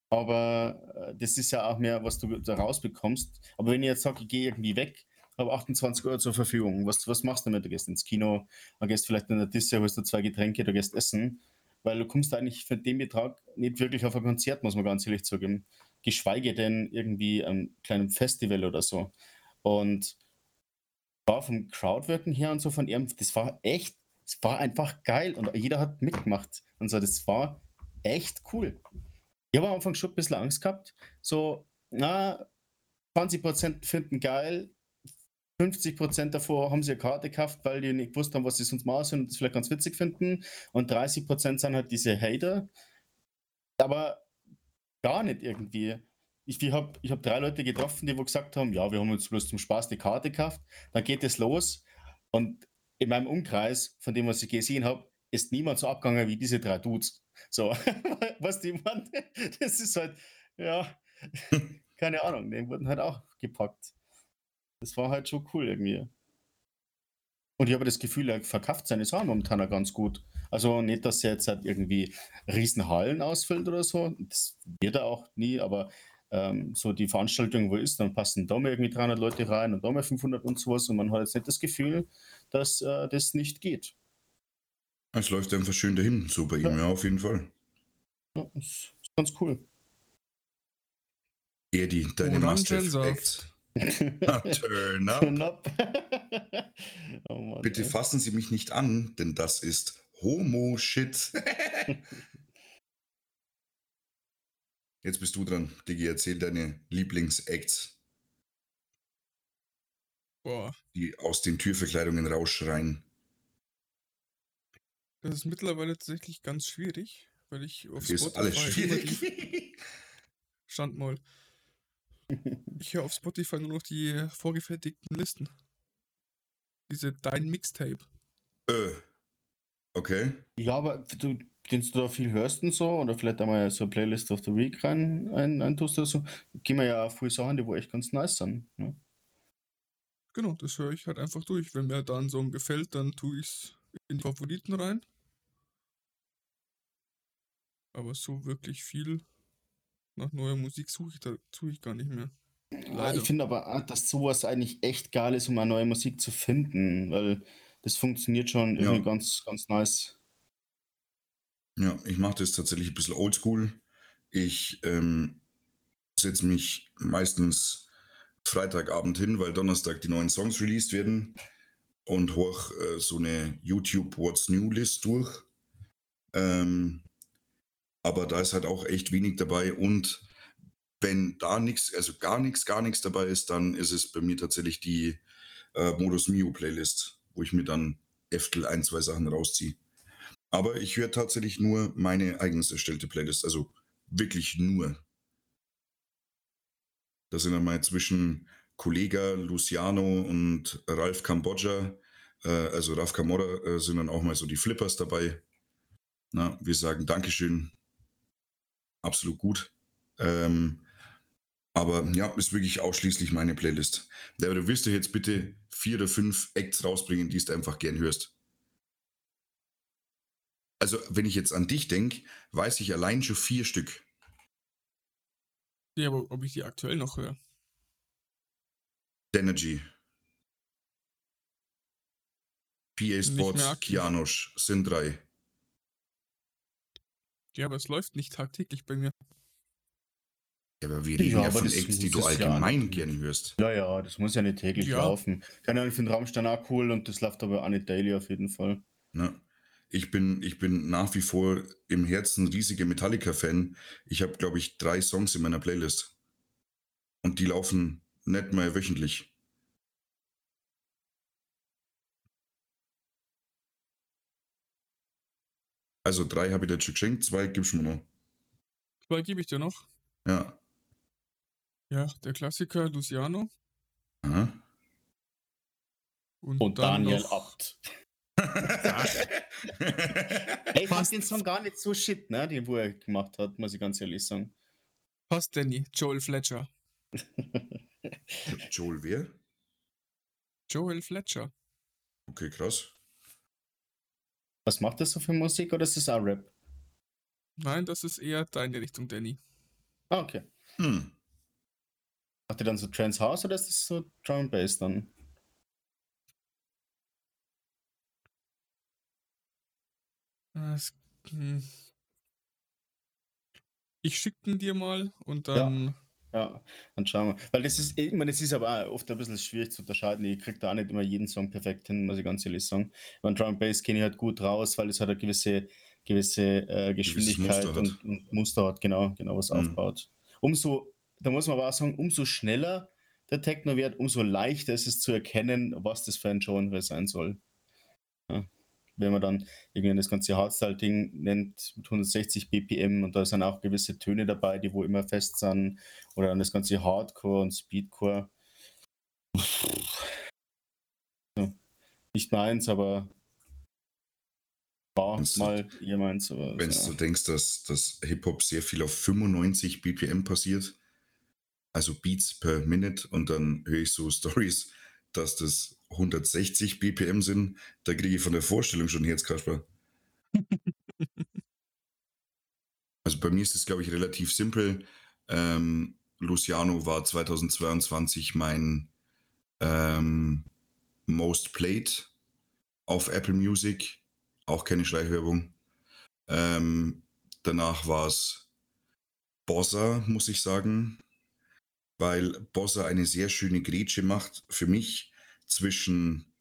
Aber äh, das ist ja auch mehr, was du da rausbekommst. Aber wenn ich jetzt sage, ich gehe irgendwie weg, habe 28 Euro zur Verfügung, was, was machst du damit? Du gehst ins Kino, du gehst vielleicht in der Disse, holst du zwei Getränke, du gehst essen. Weil du kommst eigentlich für den Betrag nicht wirklich auf ein Konzert, muss man ganz ehrlich zugeben. Geschweige denn irgendwie ein kleines Festival oder so. Und war vom Crowdworken her und so von ihm, das war echt, es war einfach geil und jeder hat mitgemacht und so, das war echt cool. Ich habe am Anfang schon ein bisschen Angst gehabt, so, na, 20% finden geil, 50% davor haben sie eine Karte gekauft, weil die nicht gewusst haben, was sie sonst machen und das vielleicht ganz witzig finden und 30% sind halt diese Hater, aber gar nicht irgendwie ich, ich habe ich hab drei Leute getroffen, die wo gesagt haben, ja, wir haben uns bloß zum Spaß die Karte gekauft. Dann geht es los und in meinem Umkreis, von dem, was ich gesehen habe, ist niemand so abgegangen wie diese drei Dudes. So, <laughs> was die man, das ist halt, ja, <laughs> keine Ahnung, die wurden halt auch gepackt. Das war halt schon cool irgendwie. Und ich habe das Gefühl, er verkauft seine Sachen momentan auch ganz gut. Also nicht, dass er jetzt halt irgendwie Riesenhallen ausfüllt oder so. Das wird er auch nie, aber ähm, so die Veranstaltung wo ist, dann passen da mal irgendwie 300 Leute rein und da mal 500 und sowas und man hat jetzt nicht das Gefühl, dass äh, das nicht geht. Es läuft einfach schön dahin, so bei ja. ihm, ja, auf jeden Fall. Ja, das ist ganz cool. Eddie, deine Master-Acts. Turn up. Turn up. oh Mann, Bitte ey. fassen Sie mich nicht an, denn das ist Homo-Shit. <laughs> Jetzt bist du dran, Digi. Erzähl deine Lieblingsacts. Boah. Die aus den Türverkleidungen rausschreien. Das ist mittlerweile tatsächlich ganz schwierig, weil ich auf das Spotify. Ist alles <laughs> schwierig. Stand mal. Ich höre auf Spotify nur noch die vorgefertigten Listen. Diese Dein Mixtape. Äh. Okay. Ja, aber du, Kennst du da viel hörst und so? Oder vielleicht einmal so eine Playlist of the Week rein ein, ein tust oder so? Gehen wir ja auch viele Sachen, die wo echt ganz nice sind. Ne? Genau, das höre ich halt einfach durch. Wenn mir da ein Song gefällt, dann tue ich es in die Favoriten rein. Aber so wirklich viel nach neuer Musik suche ich dazu ich gar nicht mehr. Ja, ich finde aber, dass sowas eigentlich echt geil ist, um eine neue Musik zu finden, weil das funktioniert schon ja. irgendwie ganz, ganz nice. Ja, ich mache das tatsächlich ein bisschen oldschool. Ich ähm, setze mich meistens Freitagabend hin, weil Donnerstag die neuen Songs released werden und hoch äh, so eine YouTube What's New List durch. Ähm, aber da ist halt auch echt wenig dabei und wenn da nichts, also gar nichts, gar nichts dabei ist, dann ist es bei mir tatsächlich die äh, Modus Mio Playlist, wo ich mir dann Eftel ein, zwei Sachen rausziehe. Aber ich höre tatsächlich nur meine eigens erstellte Playlist, also wirklich nur. Das sind dann mal zwischen Kollega Luciano und Ralf Kambodscha, äh, also Ralf Kamora, äh, sind dann auch mal so die Flippers dabei. Na, wir sagen Dankeschön. Absolut gut. Ähm, aber ja, ist wirklich ausschließlich meine Playlist. Aber du wirst dir jetzt bitte vier oder fünf Acts rausbringen, die du einfach gern hörst also wenn ich jetzt an dich denke, weiß ich allein schon vier Stück. Ja, aber ob ich die aktuell noch höre? Energy. PA Sports, Kianosch, sind drei. Ja, aber es läuft nicht tagtäglich bei mir. Ja, aber wir reden ja, ja von Acts, die du allgemein ja gerne hörst. Ja, ja, das muss ja nicht täglich ja. laufen. Keine Ahnung, ich finde Rammstein auch cool und das läuft aber auch nicht daily auf jeden Fall. Na. Ich bin, ich bin nach wie vor im Herzen riesiger Metallica-Fan. Ich habe, glaube ich, drei Songs in meiner Playlist. Und die laufen nicht mal wöchentlich. Also drei habe ich dir schon geschenkt, zwei gibst du mir noch. Zwei gebe ich dir noch. Ja. Ja, der Klassiker Luciano. Aha. Und, Und dann Daniel noch, Abt. <laughs> Ey, ich fand den Song gar nicht so shit, ne, den wo er gemacht hat, muss ich ganz ehrlich sagen. Passt Danny, Joel Fletcher. Joel wer? Joel Fletcher. Okay, krass. Was macht das so für Musik oder ist das auch Rap? Nein, das ist eher deine Richtung, Danny. Ah, okay. Hm. Macht ihr dann so Trance House oder ist das so Drum and Bass dann? Das, hm. Ich schicke ihn dir mal und dann. Ja, dann schauen wir. Weil das ist, ich meine, das ist aber auch oft ein bisschen schwierig zu unterscheiden. Ich kriege da auch nicht immer jeden Song perfekt hin, muss ich ganz ehrlich sagen. Beim Drum Bass kenne ich halt gut raus, weil es halt eine gewisse, gewisse äh, Geschwindigkeit Muster und, und Muster hat, genau, genau was Mhm. aufbaut. Umso, da muss man aber auch sagen, umso schneller der Techno wird, umso leichter ist es zu erkennen, was das für ein Genre sein soll. Ja. Wenn man dann irgendwie das ganze Hardstyle-Ding nennt mit 160 BPM und da sind auch gewisse Töne dabei, die wo immer fest sind, oder dann das ganze Hardcore und Speedcore. Nicht meins, aber war Wenn's- mal ihr meins. Wenn ja. du denkst, dass, dass Hip-Hop sehr viel auf 95 BPM passiert, also Beats per Minute, und dann höre ich so Stories, dass das 160 BPM sind, da kriege ich von der Vorstellung schon Herzkasper. <laughs> also bei mir ist es, glaube ich, relativ simpel. Ähm, Luciano war 2022 mein ähm, Most Played auf Apple Music. Auch keine Schleichwerbung. Ähm, danach war es Bossa, muss ich sagen, weil Bossa eine sehr schöne Grätsche macht für mich zwischen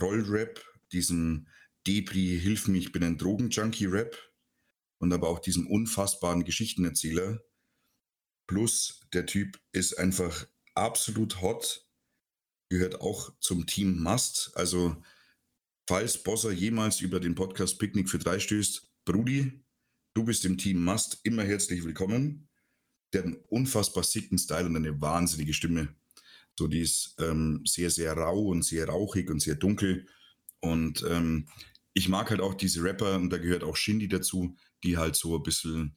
Rollrap, diesem Debris, Hilf mir, ich bin ein Drogenjunkie-Rap und aber auch diesem unfassbaren Geschichtenerzähler. Plus der Typ ist einfach absolut hot, gehört auch zum Team Must. Also falls Bossa jemals über den Podcast Picknick für drei stößt, Brudi, du bist im Team Must immer herzlich willkommen. Der hat einen unfassbar sicken Style und eine wahnsinnige Stimme. So, die ist ähm, sehr, sehr rau und sehr rauchig und sehr dunkel. Und ähm, ich mag halt auch diese Rapper, und da gehört auch Shindy dazu, die halt so ein bisschen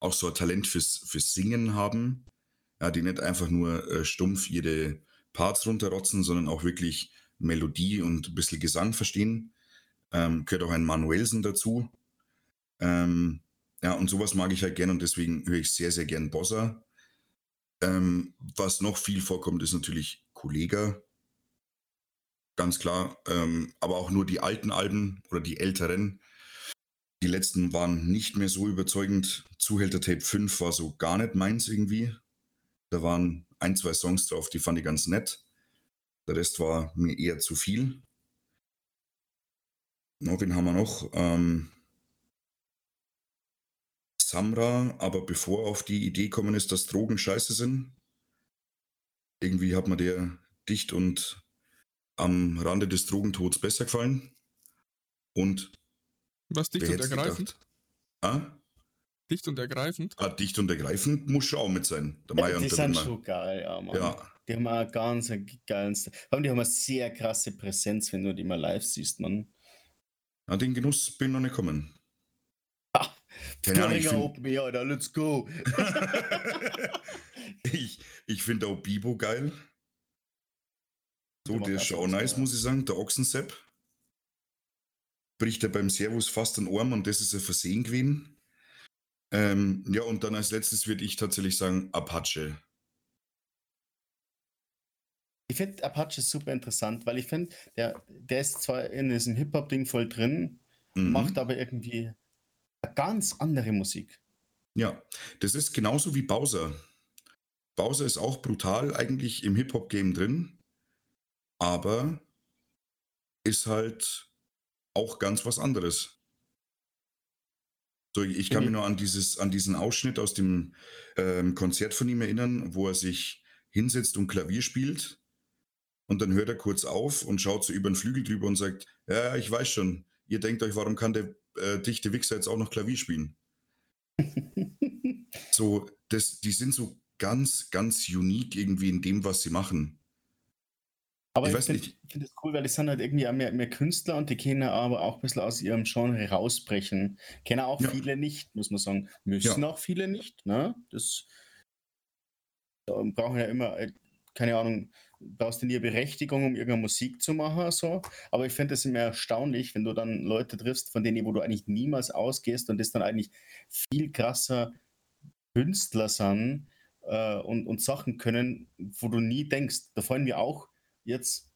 auch so ein Talent fürs, fürs Singen haben. Ja, die nicht einfach nur äh, stumpf ihre Parts runterrotzen, sondern auch wirklich Melodie und ein bisschen Gesang verstehen. Ähm, gehört auch ein Manuelsen dazu. Ähm, ja, und sowas mag ich halt gern und deswegen höre ich sehr, sehr gern Bossa. Ähm, was noch viel vorkommt, ist natürlich Kollega. Ganz klar. Ähm, aber auch nur die alten Alben oder die älteren. Die letzten waren nicht mehr so überzeugend. Zuhälter Tape 5 war so gar nicht meins irgendwie. Da waren ein, zwei Songs drauf, die fand ich ganz nett. Der Rest war mir eher zu viel. No, wen haben wir noch? Ähm, Samra, aber bevor auf die Idee kommen ist, dass Drogen scheiße sind. Irgendwie hat mir der dicht und am Rande des Drogentods besser gefallen. Und Was dicht und ergreifend? Ah, Dicht und ergreifend. ah, dicht und ergreifend muss schon auch mit sein. Der Meier die und der sind Wimmer. schon geil, ja, Mann. Ja, Die haben auch ganz einen geilen Stil. Vor allem, Die haben eine sehr krasse Präsenz, wenn du die mal live siehst, Mann. an den Genuss bin ich noch nicht gekommen. Keine Ahnung, ich find- Open Air, Alter, let's go. <laughs> ich ich finde auch Bibo geil. So, Der ist schon auch nice, muss ich sagen. Der Ochsensepp. Bricht er beim Servus fast den Arm und das ist ein Versehen gewesen. Ähm, ja, und dann als letztes würde ich tatsächlich sagen Apache. Ich finde Apache super interessant, weil ich finde, der, der ist zwar in diesem Hip-Hop-Ding voll drin, Mhm. macht aber irgendwie ganz andere Musik. Ja, das ist genauso wie Bowser. Bowser ist auch brutal eigentlich im Hip-Hop-Game drin, aber ist halt auch ganz was anderes. So, ich kann Mhm. mich nur an, dieses, an diesen Ausschnitt aus dem ähm, Konzert von ihm erinnern, wo er sich hinsetzt und Klavier spielt. Und dann hört er kurz auf und schaut so über den Flügel drüber und sagt, ja, ich weiß schon, ihr denkt euch, warum kann der äh, dichte Wichser jetzt auch noch Klavier spielen. <laughs> so, das, die sind so ganz, ganz unique irgendwie in dem, was sie machen. Aber ich, ich finde find das cool, weil die sind halt irgendwie auch mehr, mehr Künstler und die können aber auch ein bisschen aus ihrem Genre rausbrechen. Kennen auch ja. viele nicht, muss man sagen. Müssen ja. auch viele nicht. Ne? Das da brauchen ja immer, äh, keine Ahnung, brauchst du nie Berechtigung, um irgendeine Musik zu machen. So. Aber ich finde es immer erstaunlich, wenn du dann Leute triffst, von denen, wo du eigentlich niemals ausgehst und das dann eigentlich viel krasser Künstler sind äh, und, und Sachen können, wo du nie denkst. Da fallen mir auch jetzt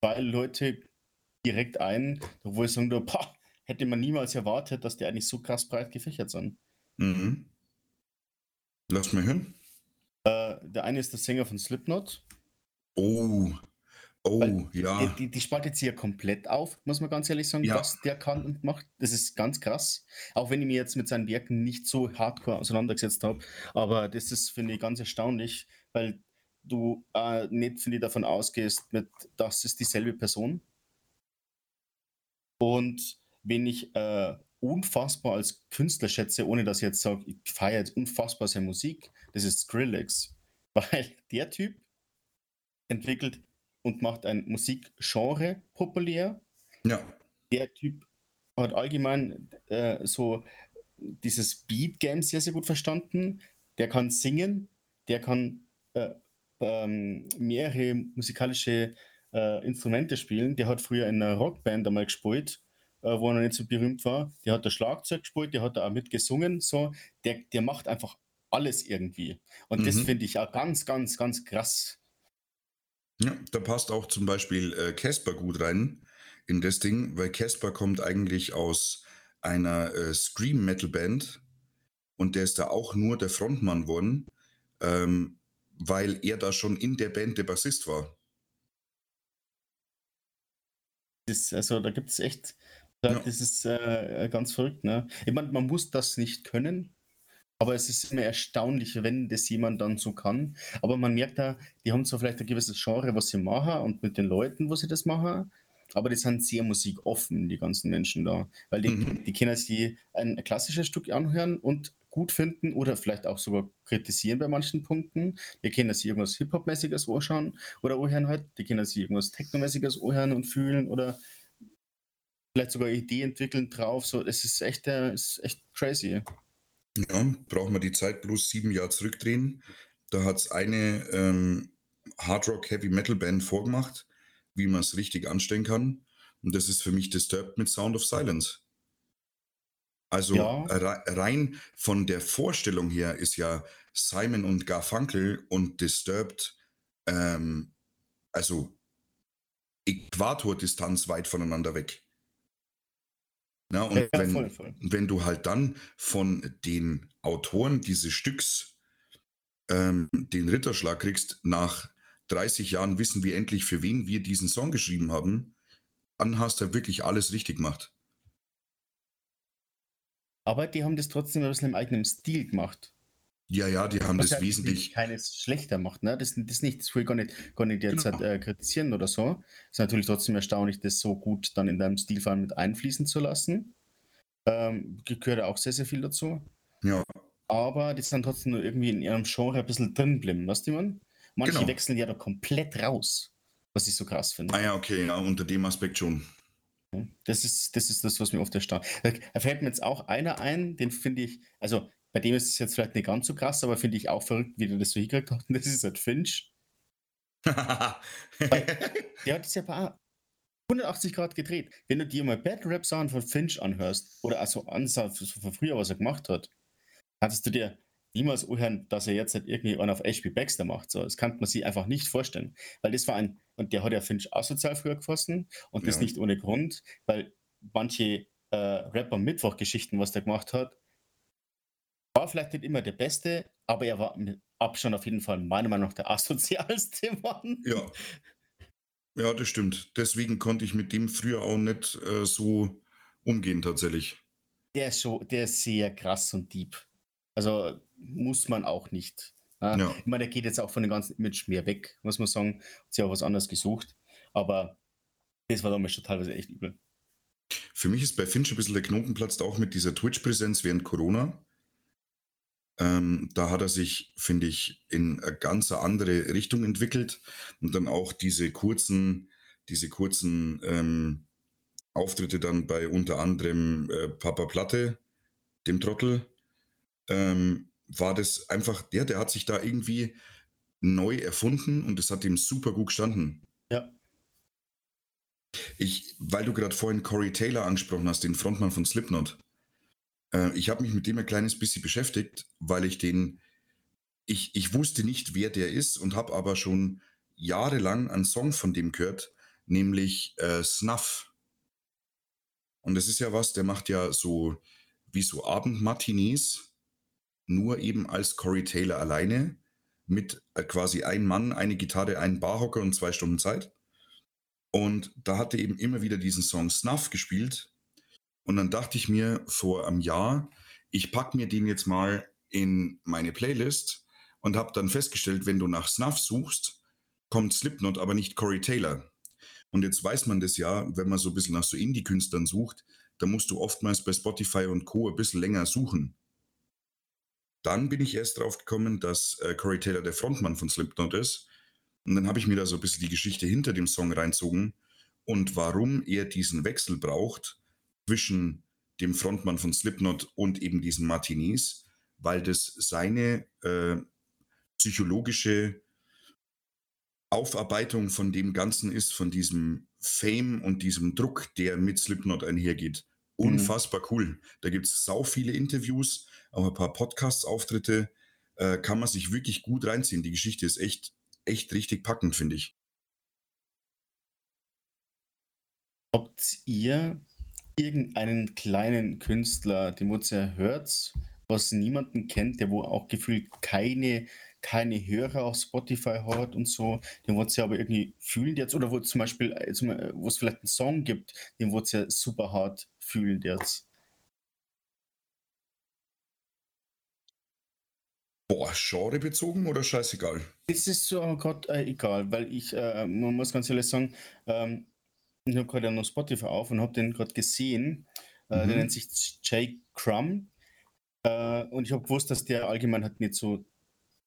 zwei Leute direkt ein, wo ich sage, boah, hätte man niemals erwartet, dass die eigentlich so krass breit gefächert sind. Mhm. Lass mal hören. Äh, der eine ist der Sänger von Slipknot. Oh, oh, Weil ja. Die, die, die, spaltet sich ja komplett auf, muss man ganz ehrlich sagen, ja. was der kann und macht. Das ist ganz krass. Auch wenn ich mir jetzt mit seinen Werken nicht so hardcore auseinandergesetzt habe. Aber das ist, finde ich, ganz erstaunlich, weil du äh, nicht, finde ich, davon ausgehst, mit, das ist dieselbe Person. Und wenn ich äh, unfassbar als Künstler schätze, ohne dass ich jetzt sage, ich feiere jetzt unfassbar seine Musik, das ist Skrillex. <laughs> Weil der Typ entwickelt und macht ein Musikgenre populär. Ja. Der Typ hat allgemein äh, so dieses Beat Game sehr, sehr gut verstanden. Der kann singen, der kann äh, ähm, mehrere musikalische äh, Instrumente spielen. Der hat früher in einer Rockband einmal gespielt, äh, wo er noch nicht so berühmt war. Der hat das Schlagzeug gespielt, der hat da auch mitgesungen. So. Der, der macht einfach alles irgendwie. Und mhm. das finde ich auch ganz, ganz, ganz krass. Ja, da passt auch zum Beispiel äh, Casper äh, gut rein in das Ding, weil Casper kommt eigentlich aus einer äh, Scream-Metal-Band und der ist da auch nur der Frontmann geworden. Ähm, weil er da schon in der Band der Bassist war. Das, also da gibt es echt, ja. das ist äh, ganz verrückt. Ne? Ich meine, man muss das nicht können, aber es ist immer erstaunlich, wenn das jemand dann so kann. Aber man merkt da, die haben zwar vielleicht ein gewisses Genre, was sie machen und mit den Leuten, wo sie das machen, aber die sind sehr musikoffen, die ganzen Menschen da. Weil die, mhm. die können sich ein klassisches Stück anhören und gut finden oder vielleicht auch sogar kritisieren bei manchen Punkten. Die können sich irgendwas Hip-Hop-mäßiges anschauen oder anhören halt. Die können sich irgendwas Techno-mäßiges anhören und fühlen oder vielleicht sogar Idee entwickeln drauf. So, es ist echt, äh, ist echt crazy. Ja, brauchen wir die Zeit bloß sieben Jahre zurückdrehen. Da hat es eine ähm, Hardrock Heavy Metal Band vorgemacht, wie man es richtig anstellen kann. Und das ist für mich Disturbed mit Sound of Silence. Also ja. rein von der Vorstellung her ist ja Simon und Garfunkel und Disturbed, ähm, also Äquatordistanz weit voneinander weg. Na, und ja, wenn, voll, voll. wenn du halt dann von den Autoren dieses Stücks ähm, den Ritterschlag kriegst, nach 30 Jahren wissen wir endlich, für wen wir diesen Song geschrieben haben, dann hast du wirklich alles richtig gemacht. Aber die haben das trotzdem ein bisschen im eigenen Stil gemacht. Ja, ja, die haben das ja wesentlich. Keines schlechter macht, ne? Das, das nicht, das will ich gar nicht, gar nicht jetzt genau. halt, äh, kritisieren oder so. Ist natürlich trotzdem erstaunlich, das so gut dann in deinem Stilfall mit einfließen zu lassen. Ähm, gehört auch sehr, sehr viel dazu. Ja. Aber die sind trotzdem nur irgendwie in ihrem Genre ein bisschen drin geblieben, weißt du, man? Manche genau. wechseln ja da komplett raus, was ich so krass finde. Ah ja, okay, ja, unter dem Aspekt schon. Das ist, das ist das, was mir oft erstaunt. Da fällt mir jetzt auch einer ein, den finde ich, also bei dem ist es jetzt vielleicht nicht ganz so krass, aber finde ich auch verrückt, wie der das so hingekriegt hat. Und <laughs> das ist halt Finch. Der hat es ja bei 180 Grad gedreht. Wenn du dir mal Bad Rap Sound von Finch anhörst, oder also ansah von früher, was er gemacht hat, hattest du dir niemals anhören, dass er jetzt halt irgendwie einen auf HP Baxter macht. So, das kann man sich einfach nicht vorstellen. Weil das war ein, und der hat ja Finch asozial früher gefasst und das ja. nicht ohne Grund, weil manche äh, Rapper Mittwoch-Geschichten, was der gemacht hat, war vielleicht nicht immer der Beste, aber er war mit Abstand auf jeden Fall meiner Meinung nach der asozialste <laughs> Mann. Ja. Ja, das stimmt. Deswegen konnte ich mit dem früher auch nicht äh, so umgehen tatsächlich. Der ist, so, der ist sehr krass und deep. Also muss man auch nicht. Ja. Ja. Ich meine, der geht jetzt auch von dem ganzen Image mehr weg, muss man sagen. Hat sich auch was anderes gesucht. Aber das war damals schon teilweise echt übel. Für mich ist bei Finch ein bisschen der Knoten platzt, auch mit dieser Twitch-Präsenz während Corona. Ähm, da hat er sich, finde ich, in eine ganz andere Richtung entwickelt und dann auch diese kurzen, diese kurzen ähm, Auftritte dann bei unter anderem äh, Papa Platte, dem Trottel, ähm, war das einfach, der, der hat sich da irgendwie neu erfunden und es hat ihm super gut gestanden. Ja. Ich, weil du gerade vorhin Corey Taylor angesprochen hast, den Frontmann von Slipknot. Äh, ich habe mich mit dem ein kleines bisschen beschäftigt, weil ich den, ich, ich wusste nicht, wer der ist und habe aber schon jahrelang einen Song von dem gehört, nämlich äh, Snuff. Und das ist ja was, der macht ja so wie so Abendmatinees, nur eben als Corey Taylor alleine, mit äh, quasi ein Mann, eine Gitarre, einen Barhocker und zwei Stunden Zeit. Und da hat er eben immer wieder diesen Song Snuff gespielt. Und dann dachte ich mir vor einem Jahr, ich packe mir den jetzt mal in meine Playlist und habe dann festgestellt, wenn du nach Snuff suchst, kommt Slipknot, aber nicht Corey Taylor. Und jetzt weiß man das ja, wenn man so ein bisschen nach so Indie-Künstlern sucht, da musst du oftmals bei Spotify und Co. ein bisschen länger suchen. Dann bin ich erst drauf gekommen, dass äh, Corey Taylor der Frontmann von Slipknot ist. Und dann habe ich mir da so ein bisschen die Geschichte hinter dem Song reinzogen und warum er diesen Wechsel braucht zwischen dem Frontmann von Slipknot und eben diesen Martinis, weil das seine äh, psychologische Aufarbeitung von dem Ganzen ist, von diesem Fame und diesem Druck, der mit Slipknot einhergeht. Mhm. Unfassbar mhm. cool. Da gibt es sau viele Interviews, auch ein paar Podcast-Auftritte. Äh, kann man sich wirklich gut reinziehen. Die Geschichte ist echt, echt richtig packend, finde ich. Habt ihr irgendeinen kleinen Künstler, den ihr ja hört, was niemanden kennt, der wo auch gefühlt keine keine Hörer auf Spotify hat und so, den wird sie aber irgendwie fühlen jetzt, oder wo zum Beispiel, äh, äh, wo es vielleicht einen Song gibt, den sie ja super hart fühlen jetzt. Boah, Genre bezogen oder scheißegal? Es ist so gerade äh, egal, weil ich, äh, man muss ganz ehrlich sagen, ähm, ich habe gerade noch Spotify auf und habe den gerade gesehen. Äh, mhm. Der nennt sich Jake Crumb. Äh, und ich habe gewusst, dass der allgemein halt nicht so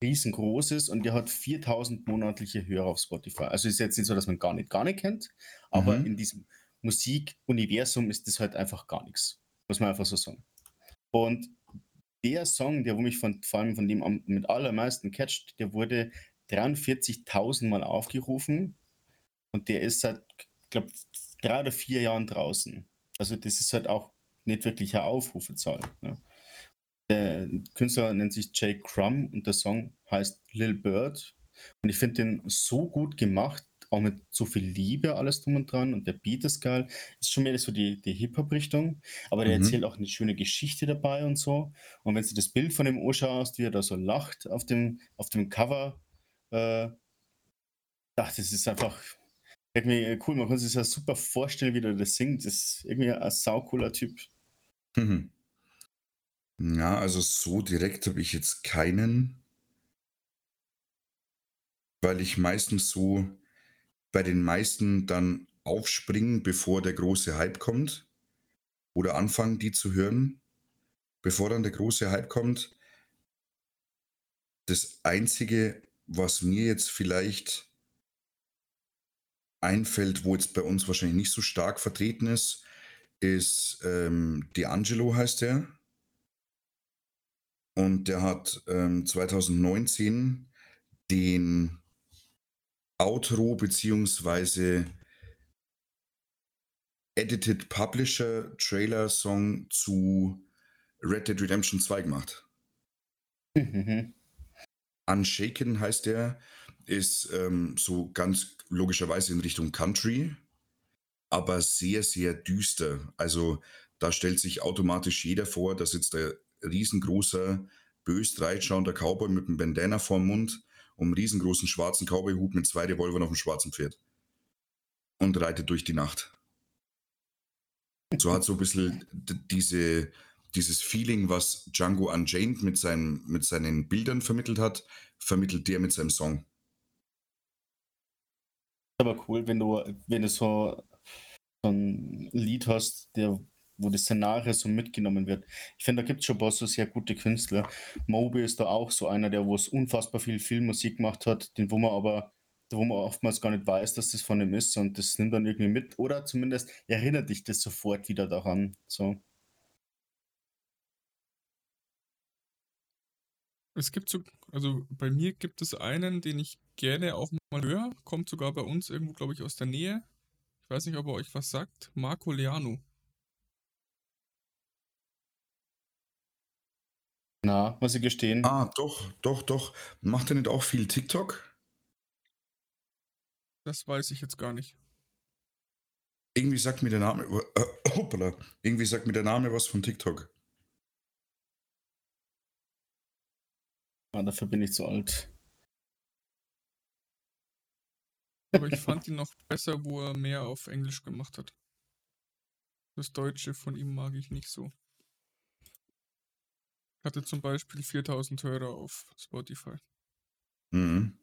riesengroß ist und der hat 4000 monatliche Hörer auf Spotify. Also ist jetzt nicht so, dass man gar nicht, gar nicht kennt, aber mhm. in diesem Musikuniversum ist das halt einfach gar nichts. Muss man einfach so sagen. Und der Song, der wo mich von, vor allem von dem am, mit allermeisten catcht, der wurde 43.000 Mal aufgerufen und der ist seit, glaube drei oder vier Jahren draußen. Also das ist halt auch nicht wirklich eine Aufrufezahl. Ne? Der Künstler nennt sich Jake Crumb und der Song heißt Lil Bird. Und ich finde den so gut gemacht, auch mit so viel Liebe, alles drum und dran. Und der Beat ist geil. Ist schon mehr so die, die Hip-Hop-Richtung. Aber der mhm. erzählt auch eine schöne Geschichte dabei und so. Und wenn du das Bild von ihm anschaust, wie er da so lacht auf dem, auf dem Cover, äh, ach, das ist einfach irgendwie cool. Man kann sich das super vorstellen, wie er das singt. Das ist irgendwie ein saucooler Typ. Mhm. Ja, also so direkt habe ich jetzt keinen, weil ich meistens so bei den meisten dann aufspringen, bevor der große Hype kommt oder anfangen, die zu hören, bevor dann der große Hype kommt. Das Einzige, was mir jetzt vielleicht einfällt, wo jetzt bei uns wahrscheinlich nicht so stark vertreten ist, ist ähm, D'Angelo heißt der. Und der hat ähm, 2019 den Outro bzw. Edited Publisher Trailer Song zu Red Dead Redemption 2 gemacht. Mhm. Unshaken heißt der, ist ähm, so ganz logischerweise in Richtung Country, aber sehr, sehr düster. Also da stellt sich automatisch jeder vor, dass jetzt der riesengroßer, bös reitschauender Cowboy mit einem Bandana vorm Mund und einem riesengroßen schwarzen Cowboyhut mit zwei Revolvern auf dem schwarzen Pferd. Und reitet durch die Nacht. So hat so ein bisschen diese, dieses Feeling, was Django Unchained mit, seinen, mit seinen Bildern vermittelt hat, vermittelt der mit seinem Song. Aber cool, wenn du, wenn du so so ein Lied hast, der, wo das Szenario so mitgenommen wird. Ich finde, da gibt es schon ein paar so sehr gute Künstler. Moby ist da auch so einer, der wo es unfassbar viel Filmmusik gemacht hat, den wo man aber wo man oftmals gar nicht weiß, dass das von ihm ist und das nimmt dann irgendwie mit oder zumindest erinnert dich das sofort wieder daran. So. Es gibt so, also bei mir gibt es einen, den ich gerne auch mal höre, kommt sogar bei uns irgendwo, glaube ich, aus der Nähe. Ich weiß nicht, ob er euch was sagt. Marco Leano. Na, muss ich gestehen. Ah, doch, doch, doch. Macht er nicht auch viel TikTok? Das weiß ich jetzt gar nicht. Irgendwie sagt mir der Name, äh, hoppala, irgendwie sagt mir der Name was von TikTok. Ah, dafür bin ich zu alt. Aber ich fand ihn noch besser, wo er mehr auf Englisch gemacht hat. Das Deutsche von ihm mag ich nicht so. Hatte zum Beispiel 4000 Hörer auf Spotify. Mhm.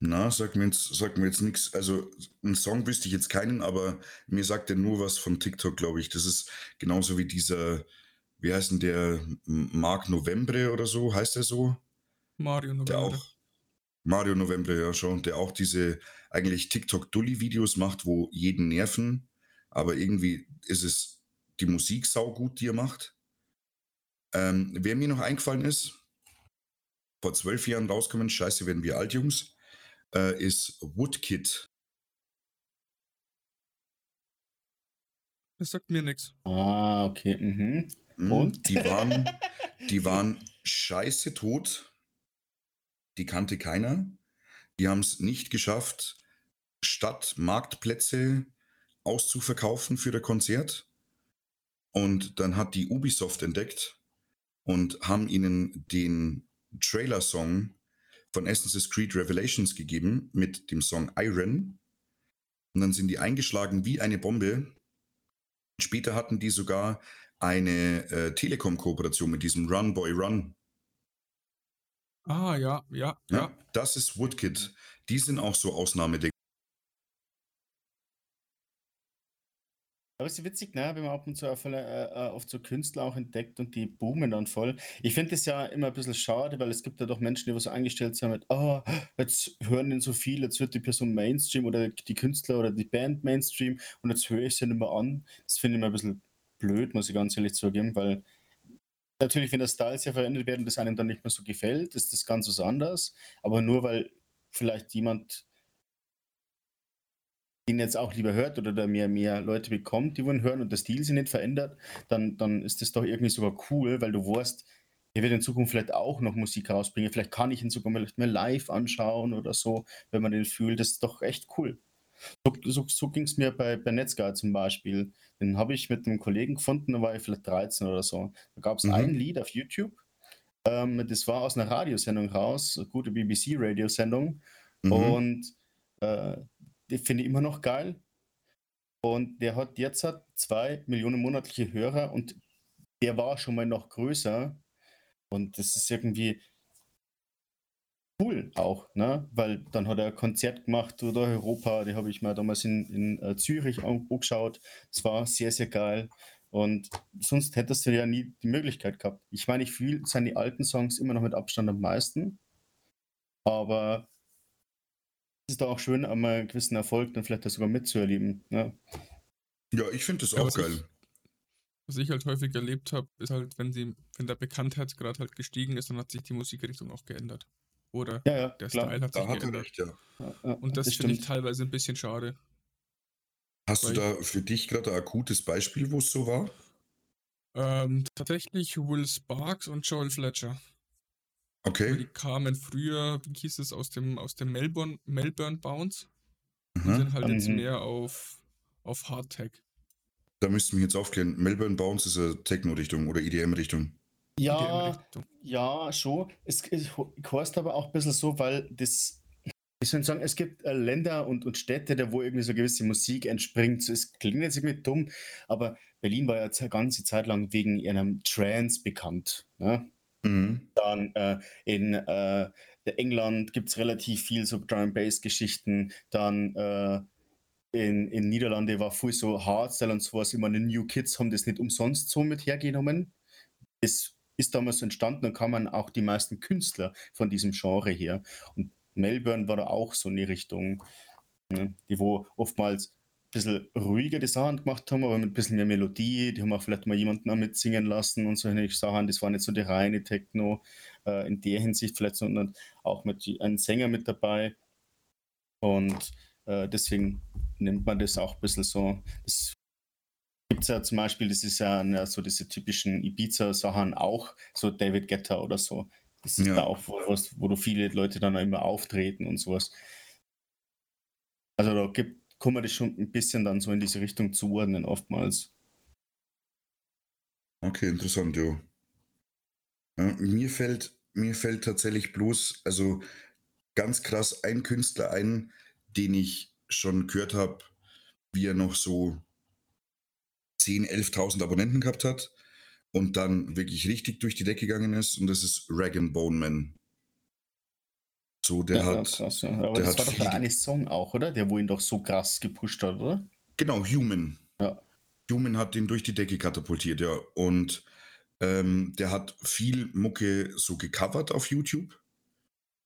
Na, sagt mir jetzt, sagt mir jetzt nichts. Also, einen Song wüsste ich jetzt keinen, aber mir sagt er nur was von TikTok, glaube ich. Das ist genauso wie dieser, wie heißt denn der, Mark Novembre oder so, heißt der so? Mario Der November. auch, Mario Novembre, ja schon, der auch diese eigentlich TikTok-Dulli-Videos macht, wo jeden nerven, aber irgendwie ist es die Musik saugut, die er macht. Ähm, wer mir noch eingefallen ist, vor zwölf Jahren rausgekommen, scheiße, werden wir alt, Jungs, äh, ist Woodkid. Das sagt mir nichts. Ah, okay. Mhm. Mhm, Und? Die waren, die <laughs> waren scheiße tot. Die kannte keiner. Die haben es nicht geschafft, statt Marktplätze auszuverkaufen für das Konzert. Und dann hat die Ubisoft entdeckt und haben ihnen den Trailer-Song von Assassin's Creed Revelations gegeben mit dem Song Iron. Und dann sind die eingeschlagen wie eine Bombe. Später hatten die sogar eine äh, Telekom-Kooperation mit diesem Run Boy Run. Ah, ja, ja, Ja, ja. das ist Woodkid. Die sind auch so Ausnahmedinge. Aber es ist witzig, ne, wenn man ab und zu auf, äh, äh, oft so Künstler auch entdeckt und die boomen dann voll. Ich finde das ja immer ein bisschen schade, weil es gibt ja doch Menschen, die so eingestellt sind mit, oh, jetzt hören den so viel, jetzt wird die Person Mainstream oder die Künstler oder die Band Mainstream und jetzt höre ich sie nicht mehr an. Das finde ich immer ein bisschen blöd, muss ich ganz ehrlich zugeben, weil natürlich, wenn der Style sehr verändert wird und das einem dann nicht mehr so gefällt, ist das ganz was anderes. Aber nur weil vielleicht jemand den jetzt auch lieber hört oder da mehr, mehr Leute bekommt, die wollen hören und der Stil sich nicht verändert, dann, dann ist das doch irgendwie sogar cool, weil du weißt, er wird in Zukunft vielleicht auch noch Musik rausbringen. Vielleicht kann ich ihn sogar vielleicht live anschauen oder so, wenn man den fühlt. Das ist doch echt cool. So, so, so ging es mir bei, bei Netzguy zum Beispiel. Den habe ich mit einem Kollegen gefunden, da war ich vielleicht 13 oder so. Da gab es Mhm. ein Lied auf YouTube. Ähm, das war aus einer Radiosendung raus, eine gute BBC-Radiosendung. Mhm. Und äh, die finde ich immer noch geil. Und der hat jetzt hat zwei Millionen monatliche Hörer und der war schon mal noch größer. Und das ist irgendwie cool auch, ne? Weil dann hat er ein Konzert gemacht oder Europa, die habe ich mir damals in, in äh, Zürich an- angeschaut. Das war sehr, sehr geil. Und sonst hättest du ja nie die Möglichkeit gehabt. Ich meine, ich fühle seine alten Songs immer noch mit Abstand am meisten. Aber es ist doch auch schön, einmal einen gewissen Erfolg dann vielleicht sogar mitzuerleben. Ne? ja, ich finde das Ja, auch geil. ich, was ich halt häufig erlebt habe, ist halt, wenn sie, wenn der Bekanntheitsgrad halt gestiegen ist, dann hat sich die Musikrichtung auch geändert. Oder Ja, ja, der klar. Style hat sich Da hat er geändert. recht, ja. Und das, das finde ich teilweise ein bisschen schade. Hast du da für dich gerade ein akutes Beispiel, wo es so war? Ähm, tatsächlich Will Sparks und Joel Fletcher. Okay. die kamen früher, wie hieß es, aus dem, aus dem Melbourne, Melbourne Bounce und Mhm. sind halt jetzt Mhm. mehr auf, auf Hardtech. Da müssten wir jetzt aufklären. Melbourne Bounce ist eine Techno-Richtung oder EDM-Richtung. Ja, ja, schon. Es, es heißt aber auch ein bisschen so, weil das, ich soll sagen, es gibt äh, Länder und, und Städte, da wo irgendwie so gewisse Musik entspringt. So, Es klingt jetzt irgendwie dumm, aber Berlin war ja eine ganze Zeit lang wegen ihrem Trance bekannt. Ne? Mhm. Dann äh, in äh, England gibt es relativ viel so Drum Bass Geschichten. Dann äh, in, in Niederlande war viel so Hardstyle und sowas. Ich meine, New Kids haben das nicht umsonst so mit hergenommen. Das ist damals entstanden, kann man auch die meisten Künstler von diesem Genre her. Und Melbourne war da auch so in die Richtung, ne, die wo oftmals ein bisschen ruhiger die Sachen gemacht haben, aber mit ein bisschen mehr Melodie. Die haben auch vielleicht mal jemanden auch mitsingen lassen und solche Sachen. Das war nicht so die reine Techno äh, in der Hinsicht vielleicht, sondern auch mit einem Sänger mit dabei. Und äh, deswegen nimmt man das auch ein bisschen so. Das gibt es ja zum Beispiel, das ist ja, ja so diese typischen Ibiza-Sachen auch, so David Guetta oder so. Das ist ja. da auch was, wo du viele Leute dann immer auftreten und sowas. Also da gibt, kann man das schon ein bisschen dann so in diese Richtung zuordnen, oftmals. Okay, interessant, ja. ja mir, fällt, mir fällt tatsächlich bloß, also ganz krass ein Künstler ein, den ich schon gehört habe, wie er noch so 10.000, 11.000 Abonnenten gehabt hat und dann wirklich richtig durch die Decke gegangen ist und das ist Rag Bone Man. So, der ja, hat. Krass, ja. Aber der das war doch der eine Song auch, oder? Der, wo ihn doch so krass gepusht hat, oder? Genau, Human. Ja. Human hat den durch die Decke katapultiert, ja. Und ähm, der hat viel Mucke so gecovert auf YouTube.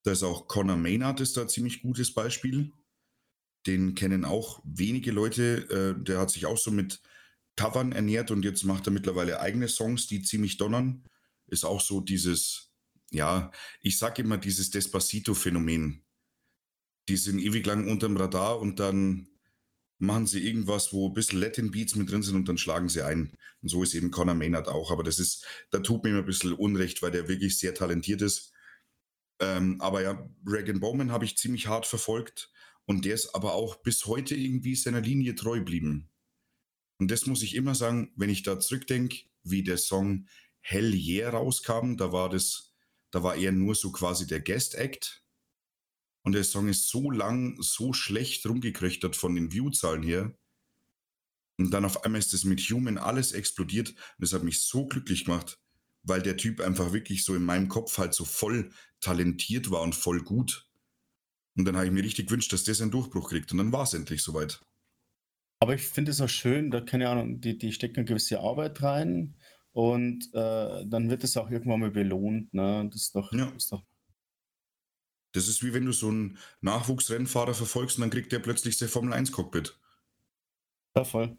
Da ist auch Conor Maynard ist da ein ziemlich gutes Beispiel. Den kennen auch wenige Leute. Äh, der hat sich auch so mit Covern ernährt und jetzt macht er mittlerweile eigene Songs, die ziemlich donnern. Ist auch so dieses, ja, ich sag immer dieses Despacito-Phänomen. Die sind ewig lang unterm Radar und dann machen sie irgendwas, wo ein bisschen Latin Beats mit drin sind und dann schlagen sie ein. Und so ist eben Conor Maynard auch. Aber das ist, da tut mir immer ein bisschen Unrecht, weil der wirklich sehr talentiert ist. Ähm, aber ja, Regan Bowman habe ich ziemlich hart verfolgt und der ist aber auch bis heute irgendwie seiner Linie treu geblieben. Und das muss ich immer sagen, wenn ich da zurückdenke, wie der Song Hell Yeah rauskam, da war das, da war er nur so quasi der Guest Act. Und der Song ist so lang, so schlecht rumgekröchtert von den Viewzahlen her. Und dann auf einmal ist das mit Human alles explodiert. Und das hat mich so glücklich gemacht, weil der Typ einfach wirklich so in meinem Kopf halt so voll talentiert war und voll gut. Und dann habe ich mir richtig gewünscht, dass der seinen Durchbruch kriegt. Und dann war es endlich soweit. Aber ich finde es auch schön, da keine Ahnung, die, die stecken eine gewisse Arbeit rein und äh, dann wird es auch irgendwann mal belohnt. Ne? Das ist doch, ja. ist doch. Das ist wie wenn du so einen Nachwuchsrennfahrer verfolgst und dann kriegt der plötzlich sein Formel 1 Cockpit. Ja, voll.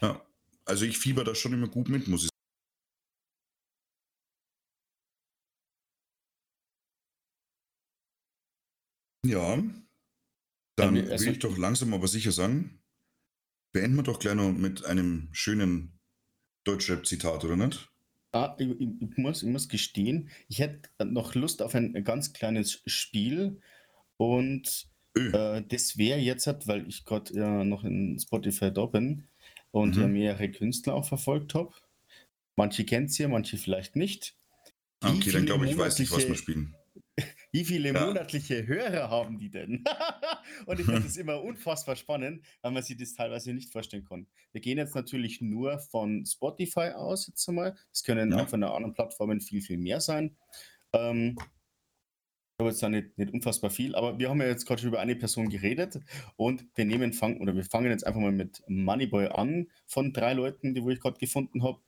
Ja. Also ich fieber da schon immer gut mit, muss ich sagen. Ja, dann also, will ich doch langsam aber sicher sagen, Beenden wir doch gleich noch mit einem schönen Deutschrap-Zitat, oder nicht? Ah, ich, ich, muss, ich muss gestehen, ich hätte noch Lust auf ein ganz kleines Spiel und äh, das wäre jetzt, weil ich gerade ja noch in Spotify da bin und mhm. ja mehrere Künstler auch verfolgt habe. Manche kennt ihr, manche vielleicht nicht. Ah, okay, dann glaube ich, weiß nicht, was wir spielen. Wie viele ja. monatliche Hörer haben die denn? <laughs> und ich finde es immer unfassbar spannend, weil man sich das teilweise nicht vorstellen kann. Wir gehen jetzt natürlich nur von Spotify aus, jetzt einmal. Das können ja. auch von anderen Plattformen viel, viel mehr sein. Ähm, aber jetzt nicht, nicht unfassbar viel, aber wir haben ja jetzt gerade schon über eine Person geredet und wir nehmen fangen oder wir fangen jetzt einfach mal mit Moneyboy an von drei Leuten, die wo ich gerade gefunden habe.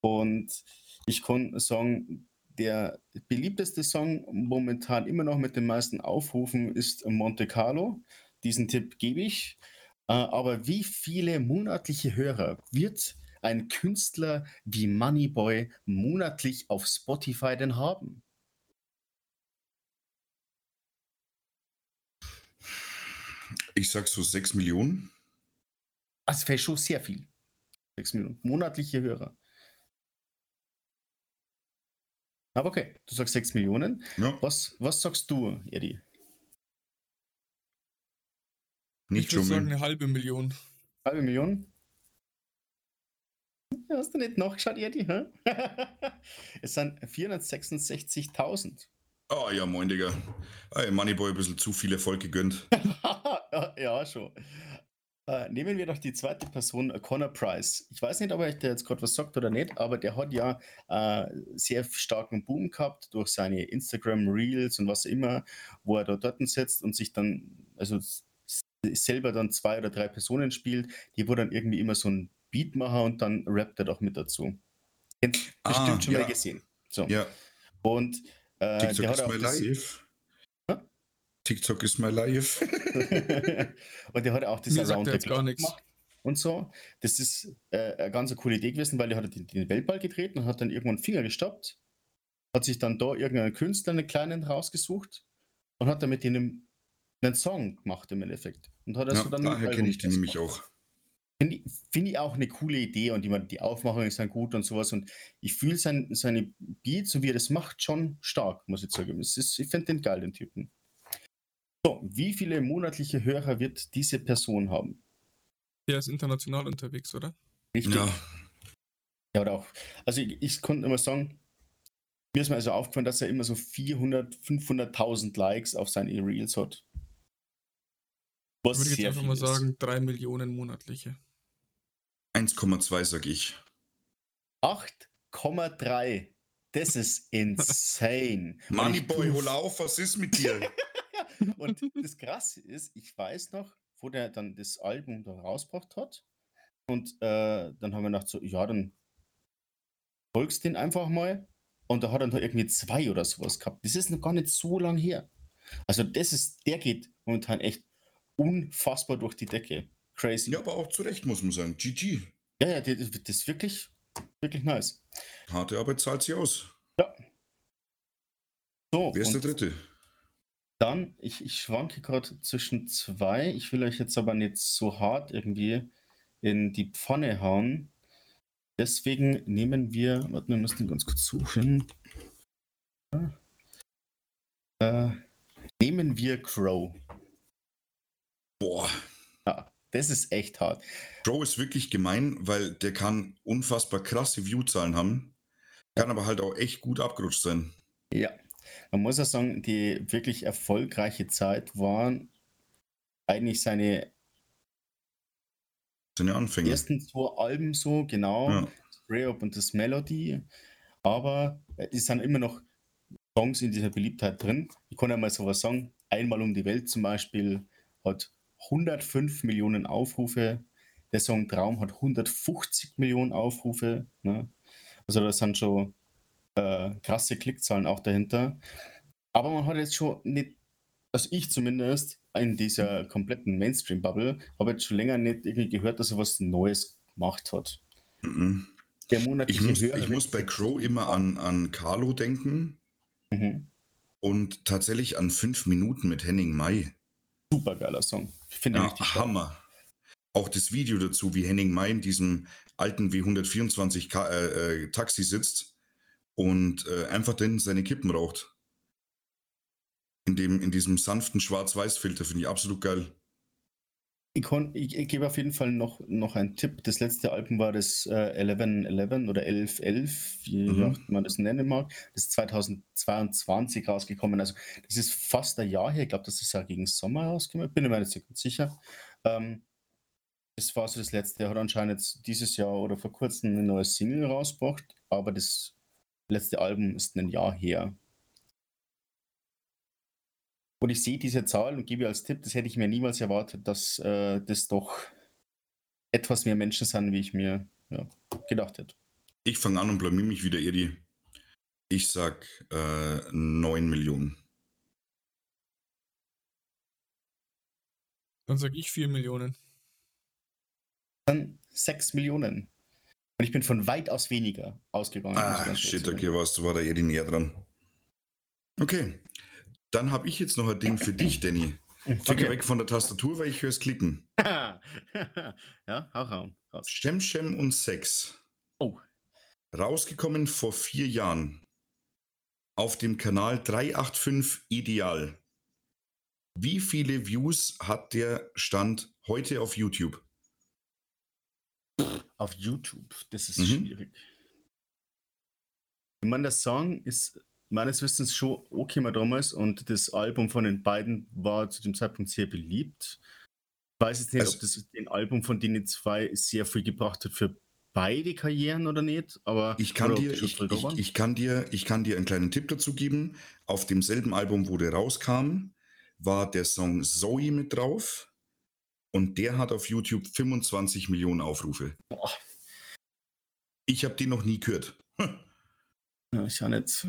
Und ich kann sagen, der beliebteste Song momentan immer noch mit den meisten Aufrufen ist Monte Carlo. Diesen Tipp gebe ich. Äh, aber wie viele monatliche Hörer wird ein Künstler wie Moneyboy monatlich auf Spotify denn haben? Ich sag so 6 Millionen. Das wäre schon sehr viel. 6 Millionen monatliche Hörer. Aber okay, du sagst 6 Millionen. Ja. Was, was sagst du, Eddie? Nicht ich würde sagen eine halbe Million. Halbe Million? Hast du nicht nachgeschaut, Eddie? <laughs> es sind 466.000. Oh ja, moin, Digga. Hey, Moneyboy ein bisschen zu viel Erfolg gegönnt. <laughs> ja, schon. Äh, nehmen wir doch die zweite Person, äh, Connor Price. Ich weiß nicht, ob er der jetzt gerade was sagt oder nicht, aber der hat ja äh, sehr starken Boom gehabt durch seine Instagram Reels und was immer, wo er da dort sitzt und sich dann, also selber dann zwei oder drei Personen spielt, die wo dann irgendwie immer so ein Beat machen und dann rappt er doch mit dazu. Ah, bestimmt schon ja. mal gesehen. So. Ja, Und äh, TikTok der hat auch das. TikTok ist my life. <laughs> <laughs> und der hat auch das Around the gar Clock gemacht und so. Das ist äh, eine ganz coole Idee gewesen, weil der hat den, den Weltball gedreht und hat dann irgendwann Finger gestoppt, hat sich dann da irgendeinen Künstler, einen kleinen rausgesucht und hat dann mit denen einen Song gemacht im Endeffekt. Und hat Ja, also dann ein daher kenne ich den nämlich auch. Finde ich, find ich auch eine coole Idee und die, die Aufmachungen sind gut und sowas. Und ich fühle sein, seine Beats, so wie er das macht, schon stark, muss ich sagen. Ist, ich finde den geil, den Typen. So, wie viele monatliche Hörer wird diese Person haben? Der ist international unterwegs, oder? Richtig. Ja, Ja, oder auch. Also ich, ich konnte immer sagen, mir ist mir also aufgefallen, dass er immer so 400, 500.000 Likes auf seine Reels hat. Was Würde ich jetzt sehr einfach mal ist. sagen, drei Millionen monatliche. 1,2 sag ich. 8,3. Das ist <laughs> insane. Moneyboy, hol auf, was ist mit dir? <laughs> Und <laughs> das Krasse ist, ich weiß noch, wo der dann das Album da rausgebracht hat. Und äh, dann haben wir gedacht, so, ja, dann folgst den einfach mal. Und da hat er dann irgendwie zwei oder sowas gehabt. Das ist noch gar nicht so lang her. Also, das ist, der geht momentan echt unfassbar durch die Decke. Crazy. ja, aber auch zu Recht, muss man sagen. GG. ja, ja das, das ist wirklich, wirklich nice. Harte Arbeit zahlt sie aus. So, Wer ist der Dritte? Dann, ich, ich schwanke gerade zwischen zwei. Ich will euch jetzt aber nicht so hart irgendwie in die Pfanne hauen. Deswegen nehmen wir, warte, wir müssen ganz kurz suchen. Äh, nehmen wir Crow. Boah, Ja, das ist echt hart. Bro ist wirklich gemein, weil der kann unfassbar krasse Viewzahlen haben, kann aber halt auch echt gut abgerutscht sein. Ja, man muss ja sagen, die wirklich erfolgreiche Zeit waren eigentlich seine Seine Anfänge. ersten zwei Alben so, genau. Ja. Spray Up und das Melody. Aber äh, es sind immer noch Songs in dieser Beliebtheit drin. Ich kann ja mal sowas sagen. Einmal um die Welt zum Beispiel hat 105 Millionen Aufrufe. Der Song Traum hat 150 Millionen Aufrufe. Ne? Also da sind schon äh, krasse Klickzahlen auch dahinter. Aber man hat jetzt schon nicht, also ich zumindest, in dieser kompletten Mainstream-Bubble, habe jetzt schon länger nicht irgendwie gehört, dass er was Neues gemacht hat. Mhm. Der Ich monatliche muss, ich muss bei Crow immer an, an Carlo denken Mhm. und tatsächlich an fünf Minuten mit Henning May. Super geiler Song. Ich finde Ja, stark. Hammer. Auch das Video dazu, wie Henning May in diesem alten W124 Ka äh, äh, Taxi sitzt und äh, einfach dann seine Kippen raucht. In, dem, in diesem sanften Schwarz-Weiß-Filter finde ich absolut geil. Ich, ich, ich gebe auf jeden Fall noch, noch einen Tipp. Das letzte Album war das äh, 1111 oder 1111, wie Mhm. man das nennen mag. Das ist 2022 rausgekommen. Also das ist fast ein Jahr her. Ich glaube, das ist ja gegen Sommer rausgekommen. Bin mir nicht ganz sicher. Ähm, das war so das letzte. Er hat anscheinend jetzt dieses Jahr oder vor kurzem eine neue Single rausgebracht, aber das letzte Album ist ein Jahr her. Und ich sehe diese Zahl und gebe als Tipp, das hätte ich mir niemals erwartet, dass äh, das doch etwas mehr Menschen sind, wie ich mir ja, gedacht hätte. Ich fange an und blamier mich wieder, Edi. Ich sag äh, 9 Millionen. Dann sage ich 4 Millionen. Dann 6 Millionen. Und ich bin von weitaus weniger ausgegangen. Ah, shit, okay, warst, war da Edi näher dran. Okay, dann habe ich jetzt noch ein Ding für dich, Danny. <laughs> Finger Okay. weg von der Tastatur, weil ich höre es klicken. <laughs> ja, hau raus. raus. Shem Shem und Sex. Oh. Rausgekommen vor vier Jahren. Auf dem Kanal 385 Ideal. Wie viele Views hat der Stand heute auf YouTube? Auf YouTube, das ist Mhm. schwierig. Ich meine, der Song ist meines Wissens schon okay mal damals und das Album von den beiden war zu dem Zeitpunkt sehr beliebt. Ich weiß jetzt nicht, Also- ob das den Album von denen zwei sehr viel gebracht hat für beide Karrieren oder nicht, aber Ich kann, dir, ich, ich, ich, kann dir, ich kann dir einen kleinen Tipp dazu geben. Auf demselben Album, wo der rauskam, war der Song Zoe mit drauf. Und der hat auf YouTube 25 Millionen Aufrufe. Boah. Ich habe den noch nie gehört. Hm. Ja, ich auch nicht.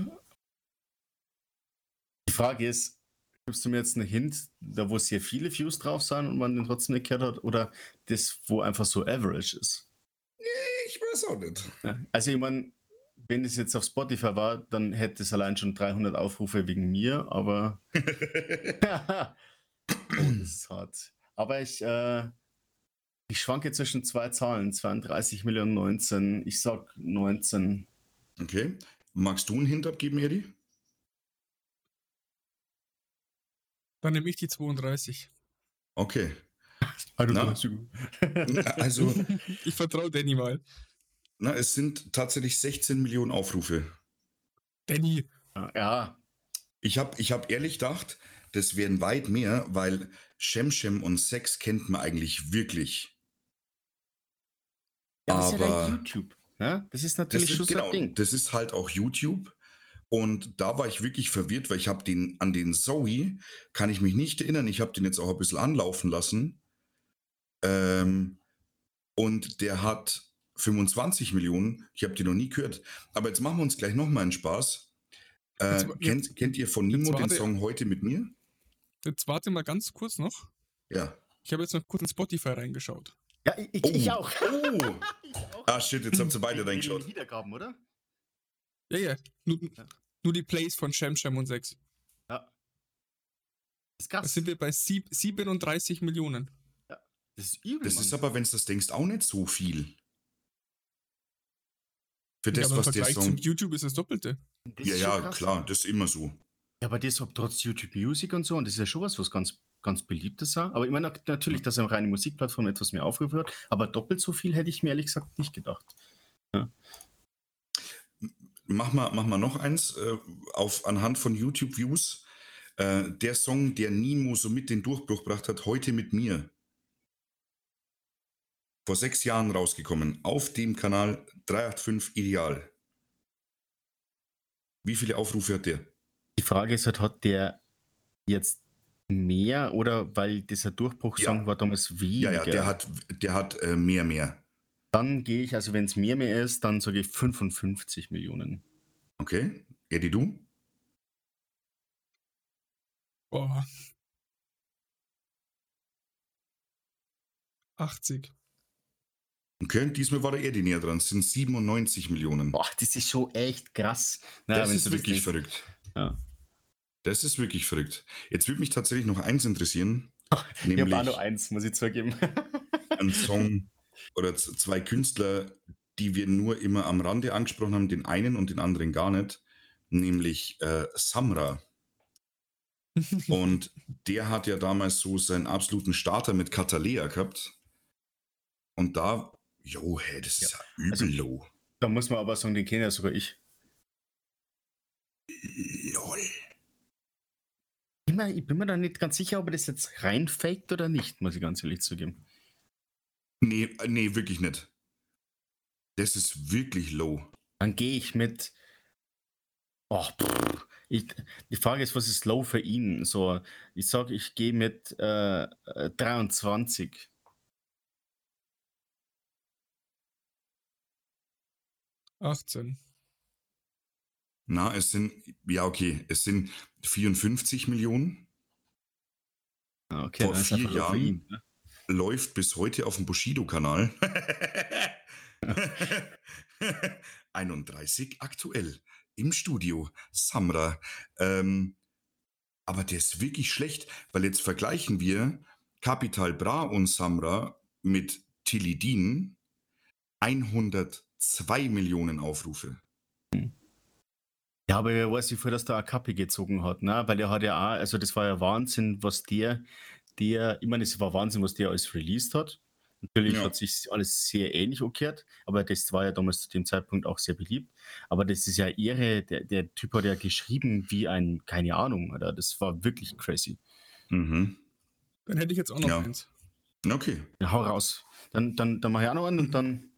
Die Frage ist, gibst du mir jetzt einen Hint, da wo sehr viele Views drauf sind und man den trotzdem nicht gehört hat, oder das, wo einfach so average ist? Ich weiß auch nicht. Ja, Also ich meine, wenn es jetzt auf Spotify war, dann hätte es allein schon 300 Aufrufe wegen mir, aber oh, das ist hart. Aber ich, äh, ich schwanke zwischen zwei Zahlen, 32 Millionen 19. Ich sag 19. okay. Magst du einen Hint abgeben, Eddie? Dann nehme ich die 32. Okay. Also, Na? Also, <laughs> Ich vertraue Danny mal. na, es sind tatsächlich 16 Millionen Aufrufe. Danny, ja, Ich habe ich hab ehrlich gedacht, das wären weit mehr, weil Shemshem und Sex kennt man eigentlich wirklich. ja das ist ja Aber- YouTube. Ja? Das ist Das natürlich ist, schon so genau, Ding. das ist halt auch YouTube. Und da war ich wirklich verwirrt, weil ich habe den an den Zoe, kann ich mich nicht erinnern. Ich habe den jetzt auch ein bisschen anlaufen lassen. Ähm, und der hat 25 Millionen. Ich habe die noch nie gehört. Aber jetzt machen wir uns gleich nochmal einen Spaß. Äh, Jetzt- kennt, kennt ihr von Nimo den Song Heute mit mir? Jetzt warte mal ganz kurz noch. Ja. Ich habe jetzt noch kurz in Spotify reingeschaut. Ja, ich, Oh. ich auch. Oh! <laughs> Ich auch. Ah, shit, jetzt habt ihr beide reingeschaut. Wiedergaben, oder? Ja, ja. Nur, Ja. nur die Plays von Shem Shem und 6. Ja. Das ist Da sind wir bei sieb 37 Millionen. das ist übel. Das Mann. ist aber, wenn du das denkst, auch nicht so viel. Für Ja, das, aber im was der Vergleich Song. zum YouTube ist das Doppelte. Das Ja, ja, krass. klar, das ist immer so. Ja, aber das hat trotz YouTube Music und so, und das ist ja schon was, was ganz, ganz beliebtes auch. Aber ich meine natürlich, dass eine reine Musikplattform etwas mehr Aufrufe hat, aber doppelt so viel hätte ich mir ehrlich gesagt nicht gedacht. Mach mal, mach mal noch eins äh, auf, anhand von YouTube-Views. Äh, der Song, der Nimo so mit den Durchbruch gebracht hat, heute mit mir. Vor sechs Jahren rausgekommen. Auf dem Kanal 385 Ideal. Wie viele Aufrufe hat der? Die Frage ist halt, hat der jetzt mehr oder weil dieser Durchbruchsong Ja. war damals Ja, weniger? ja, der hat, der hat äh, mehr, mehr. Dann gehe ich, also wenn es mehr mehr ist, dann sage ich 55 Millionen. Okay. Eddie, du? Boah. 80. Okay, diesmal war der Eddie näher dran. Es sind 97 Millionen. Boah, das ist schon echt krass. Na, das ist wirklich verrückt. Ja. Das ist wirklich verrückt. Jetzt würde mich tatsächlich noch eins interessieren. Ich nämlich habe auch nur eins, muss ich zugeben. <laughs> ein Song oder zwei Künstler, die wir nur immer am Rande angesprochen haben, den einen und den anderen gar nicht, nämlich äh, Samra. <laughs> Und der hat ja damals so seinen absoluten Starter mit Katalea gehabt. Und da, jo, hey, das ist ja übel Also- low. da muss man aber sagen, den kenne ja sogar ich. Lol. Ich, mein, ich bin mir da nicht ganz sicher, ob er das jetzt reinfaked oder nicht, muss ich ganz ehrlich zugeben. Nee, äh, nee, wirklich nicht. Das ist wirklich low. Dann gehe ich mit. Oh, pff, ich, die Frage ist, was ist low für ihn? So, ich sage, ich gehe mit äh, äh, 23. Achtzehn. Na, es sind, ja, okay, es sind 54 Millionen. Ah, Okay, Vor vier Jahren? ihn, ne? läuft bis heute auf dem Bushido-Kanal. <laughs> 31 aktuell im Studio. Samra. Ähm, aber der ist wirklich schlecht, weil jetzt vergleichen wir Capital Bra und Samra mit Tilidin. 102 Millionen Aufrufe. Ja, aber er weiß, wie viel das der Akapi gezogen hat, ne? Weil er hat ja auch, also das war ja Wahnsinn, was der, der, ich meine, es war Wahnsinn, was der alles released hat. Natürlich Ja. hat sich alles sehr ähnlich umgekehrt, aber das war ja damals zu dem Zeitpunkt auch sehr beliebt. Aber das ist ja irre, der, der Typ hat ja geschrieben wie ein, keine Ahnung, oder? Das war wirklich crazy. Mhm. Dann hätte ich jetzt auch noch Ja. eins. Okay. Ja, hau raus. Dann, dann, dann mach ich auch noch einen und dann.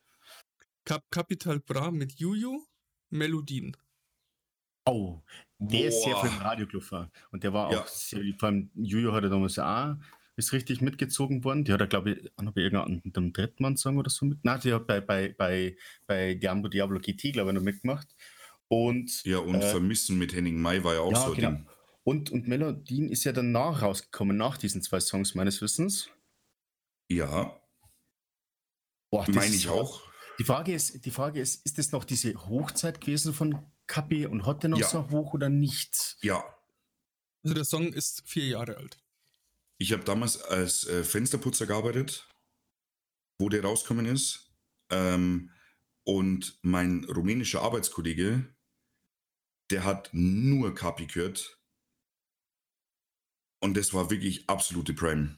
Cap Capital Bra mit Juju, Melodien. Oh, der ist sehr Boah. viel im Radio gelaufen. Und der war Ja. auch sehr, vor allem Juju hatte damals auch ist richtig mitgezogen worden. Die hat er, glaube ich, noch bei irgendeinem Drittmann-Song oder so mit. Nein, die hat bei, bei, bei, bei Diablo Diablo GT, glaube ich, noch mitgemacht. Und, Ja, und äh, Vermissen mit Henning May war ja auch ja, so genau. Ding. Und, und Melodien ist ja danach rausgekommen, nach diesen zwei Songs meines Wissens. Ja, Boah, das meine ich auch. Die Frage ist, die Frage ist, ist das noch diese Hochzeit gewesen von Kapi und hat der noch Ja. so hoch oder nicht? Ja, Also der Song ist vier Jahre alt. ich habe damals als äh, Fensterputzer gearbeitet, wo der rausgekommen ist. Ähm, und mein rumänischer Arbeitskollege, der hat nur Kapi gehört. Und das war wirklich absolute Prime.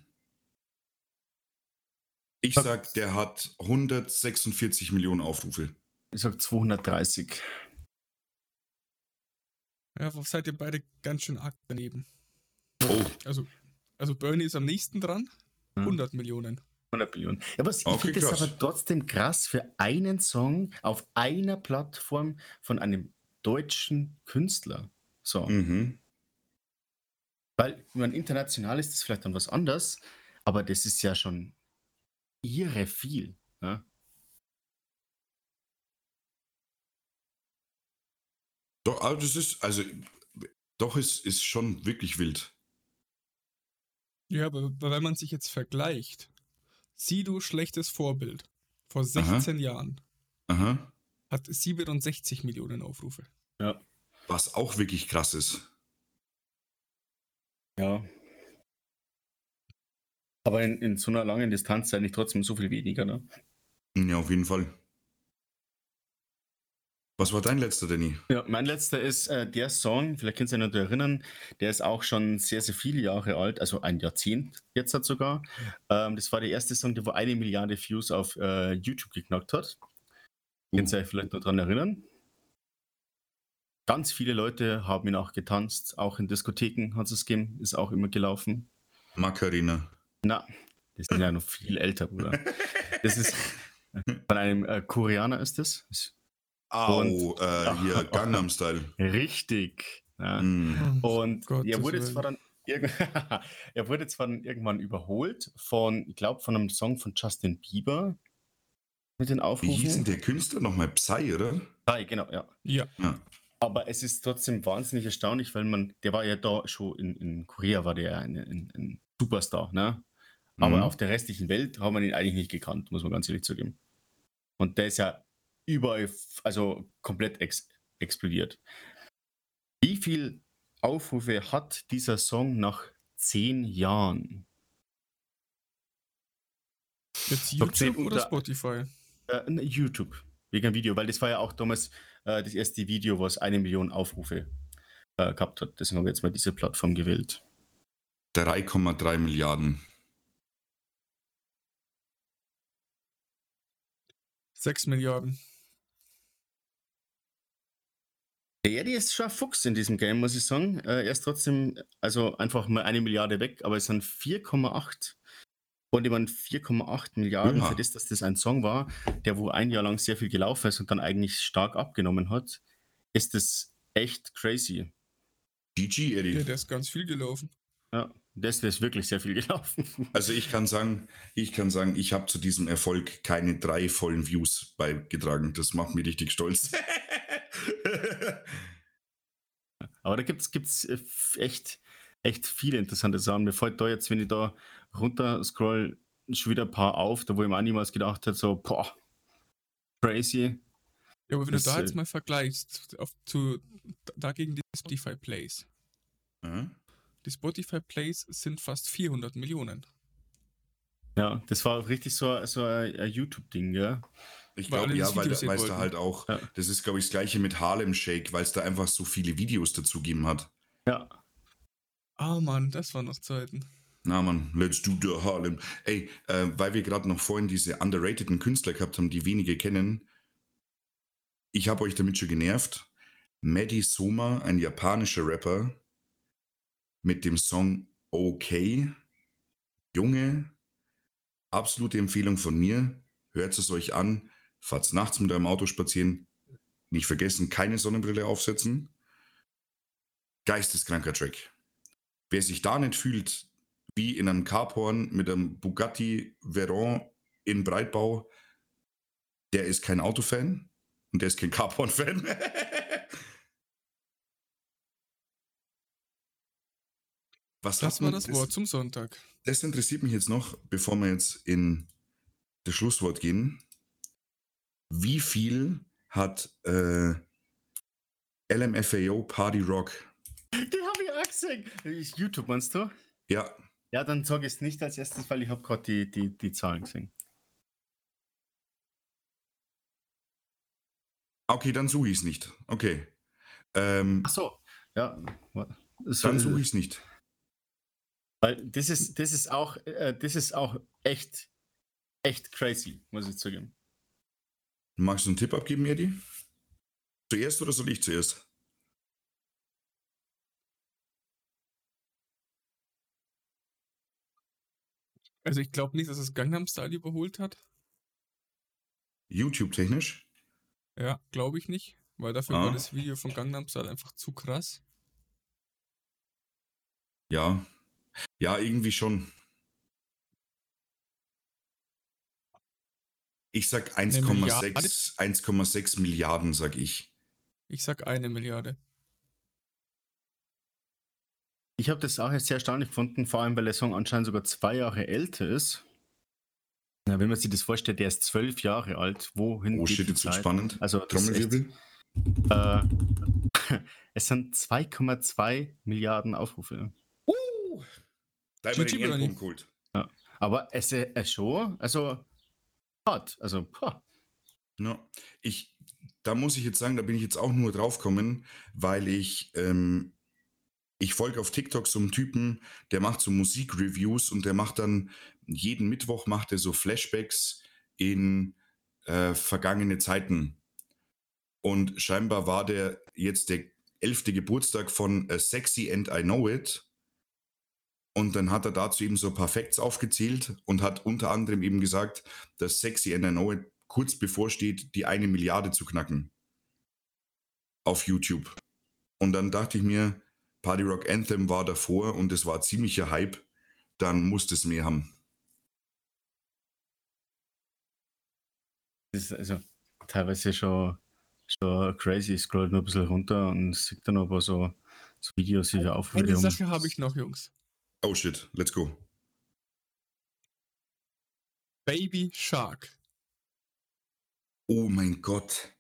Ich sag, der hat 146 Millionen Aufrufe. Ich sag 230. Ja, seid ihr beide ganz schön arg daneben. Oh, Also, also Bernie ist am nächsten dran. Hm. 100 Millionen. 100 Millionen. Ja, aber ich Okay, finde das krass. aber trotzdem krass für einen Song auf einer Plattform von einem deutschen Künstler. So. mhm. Weil, ich meine, international ist das vielleicht dann was anderes, aber das ist ja schon irre viel. Ja? Doch, aber das ist, also, doch, es ist schon wirklich wild. Ja, aber wenn man sich jetzt vergleicht, Sido schlechtes Vorbild vor 16 Jahren Aha. hat 67 Millionen Aufrufe. Ja. Was auch wirklich krass ist. ja. Aber in, in so einer langen Distanz eigentlich trotzdem so viel weniger, ne? Ja, auf jeden Fall. Was war dein letzter, Danny? Ja, mein letzter ist äh, der Song, vielleicht könnt ihr euch noch erinnern, der ist auch schon sehr, sehr viele Jahre alt, also ein Jahrzehnt jetzt hat sogar. Ähm, das war der erste Song, der wo eine Milliarde Views auf äh, YouTube geknackt hat. Könnt ihr euch vielleicht noch dran erinnern? Ganz viele Leute haben ihn auch getanzt, auch in Diskotheken hat es gegeben, ist auch immer gelaufen. Macarena. Na, die sind ja noch viel älter, Bruder. Das ist <laughs> von einem äh, Koreaner ist das. Ist Au, äh, hier, <laughs> Gangnam Style. richtig. Ja. Mm. Und Gottes er wurde zwar dann <laughs> er wurde zwar dann irgendwann überholt von, ich glaube, von einem Song von Justin Bieber mit den Wie Aufrufen. hieß denn der Künstler nochmal? Psy, oder? Ah, genau, ja. Ja, Ja. Aber es ist trotzdem wahnsinnig erstaunlich, weil man, der war ja da schon in, in Korea, war der ja ein, ein, ein Superstar, ne? Aber Mhm. auf der restlichen Welt haben wir ihn eigentlich nicht gekannt, muss man ganz ehrlich zugeben. Und der ist ja überall, also komplett ex explodiert. Wie viel Aufrufe hat dieser Song nach zehn Jahren? jetzt Top 10 YouTube oder unter- Spotify? Äh, YouTube, wegen einem Video, weil das war ja auch damals äh, das erste Video, was eine Million Aufrufe äh, gehabt hat. Deswegen haben wir jetzt mal diese Plattform gewählt. 3,3 Milliarden. 6 Milliarden. Der Eddie ist schon ein Fuchs in diesem Game, muss ich sagen. Äh, er ist trotzdem, also einfach mal eine Milliarde weg, aber es sind 4,8. Und ich meine, 4,8 Milliarden Ja. für das, dass das ein Song war, der wo ein Jahr lang sehr viel gelaufen ist und dann eigentlich stark abgenommen hat, ist das echt crazy. GG, Ja, Eddie. der ist ganz viel gelaufen. Ja, das ist wirklich sehr viel gelaufen. <laughs> Also ich kann sagen, ich kann sagen, ich habe zu diesem Erfolg keine drei vollen Views beigetragen. Das macht mich richtig stolz. <laughs> <laughs> Aber da gibt es echt, echt viele interessante Sachen. Mir fällt da jetzt, wenn ich da runter scroll, schon wieder ein paar auf, da wo ich mir auch niemals gedacht habe, so, boah, crazy. Ja, aber wenn Das, du da äh, jetzt mal vergleichst, auf, zu, dagegen die Spotify Plays. Ja. Die Spotify Plays sind fast 400 Millionen. Ja, das war richtig so, so ein, ein YouTube-Ding, ja. Ich glaube, ja, weil da- halt auch, Ja. das ist, glaube ich, das gleiche mit Harlem Shake, weil es da einfach so viele Videos dazu gegeben hat. Ja, Ah Mann, das waren noch Zeiten. Na man, let's do the Harlem. Ey, äh, weil wir gerade noch vorhin diese underrateden Künstler gehabt haben, die wenige kennen. Ich habe euch damit schon genervt. Maddie Soma, ein japanischer Rapper, mit dem Song Okay. Junge, absolute Empfehlung von mir. Hört es euch an. Fahrt's nachts mit eurem Auto spazieren. Nicht vergessen, keine Sonnenbrille aufsetzen. Geisteskranker Track. Wer sich da nicht fühlt, wie in einem Carporn mit einem Bugatti Veyron in Breitbau. Der ist kein Autofan und der ist kein Carporn-Fan. <laughs> Was Das war das Wort zum Sonntag. Das interessiert mich jetzt noch, bevor wir jetzt in das Schlusswort gehen. Wie viel hat äh, LMFAO Party Rock? Den habe ich auch gesehen. Ist YouTube, meinst du? Ja, Ja, dann sage ich es nicht als erstes, weil ich habe gerade die, die, die Zahlen gesehen. okay, dann suche ich es nicht. Okay. Ähm, Ach so. Ja. Das dann suche ich es nicht. Weil das ist, das ist auch, äh, das ist auch echt, echt crazy, muss ich zugeben. Magst du einen Tipp abgeben, Eddie? Zuerst oder soll ich zuerst? Also ich glaube nicht, dass es Gangnam Style überholt hat. YouTube-technisch? Ja, glaube ich nicht. Weil dafür Ah. war das Video von Gangnam Style einfach zu krass. Ja. Ja, irgendwie schon. Ich sag 1,6 1,6 Milliarden, sag ich. Ich sag eine Milliarde. Ich habe das auch sehr erstaunlich gefunden, vor allem weil der Song anscheinend sogar zwei Jahre älter ist. Na, wenn man sich das vorstellt, der ist zwölf Jahre alt. Wohin Oh geht shit, die jetzt wird Zeit? spannend. Also Trommelwirbel. äh, <laughs> es sind 2,2 Milliarden Aufrufe. Uh, da haben wir den. Ehrenpunkt geholt. Aber es ist äh, schon, also hart. Also, pah. Ja, ich, da muss ich jetzt sagen, da bin ich jetzt auch nur draufgekommen, weil ich, ähm, ich folge auf TikTok so einem Typen, der macht so Musikreviews und der macht dann, jeden Mittwoch macht er so Flashbacks in äh, vergangene Zeiten. Und scheinbar war der jetzt der elfte Geburtstag von äh, Sexy and I Know It. Und dann hat er dazu eben so ein paar Facts aufgezählt und hat unter anderem eben gesagt, dass Sexy and I Know It kurz bevorsteht, die eine Milliarde zu knacken. Auf YouTube. Und dann dachte ich mir, Party Rock Anthem war davor und es war ziemlicher Hype. Dann musste es mehr haben. Das ist also teilweise schon, schon crazy. Ich scroll nur ein bisschen runter und sieht dann aber so, so Videos, wie wir Aufrufe Eine haben. Sache habe ich noch, Jungs. Oh shit, let's go. Baby Shark. Oh mein Gott.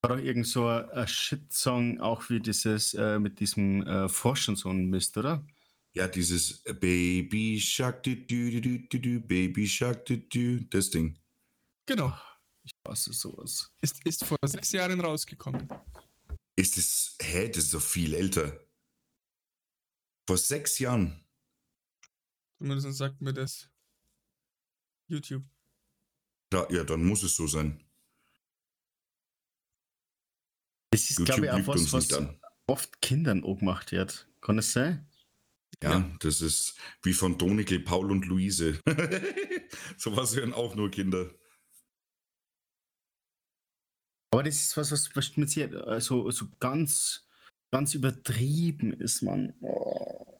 War doch irgend so ein ein Shit-Song, auch wie dieses äh, mit diesem äh, Forschen so ein Mist, oder? Ja, dieses Baby Shark, du, du, du, du, du, du, Baby Shark, du, du, das Ding. Genau. Was ist sowas? Ist, ist vor sechs Jahren rausgekommen. Ist es, hä, das ist so viel älter. Vor sechs Jahren. Zumindest sagt mir das YouTube. Da, ja, dann muss es so sein. Das ist, glaube ich, auch was, uns was oft Kindern auch gemacht wird. Kann es sein? Ja, das ist wie von Donikel, Paul und Luise. <laughs> Sowas hören auch nur Kinder. Aber das ist was, was, was mit sehr, äh, so, so ganz, ganz übertrieben ist, man. Oh.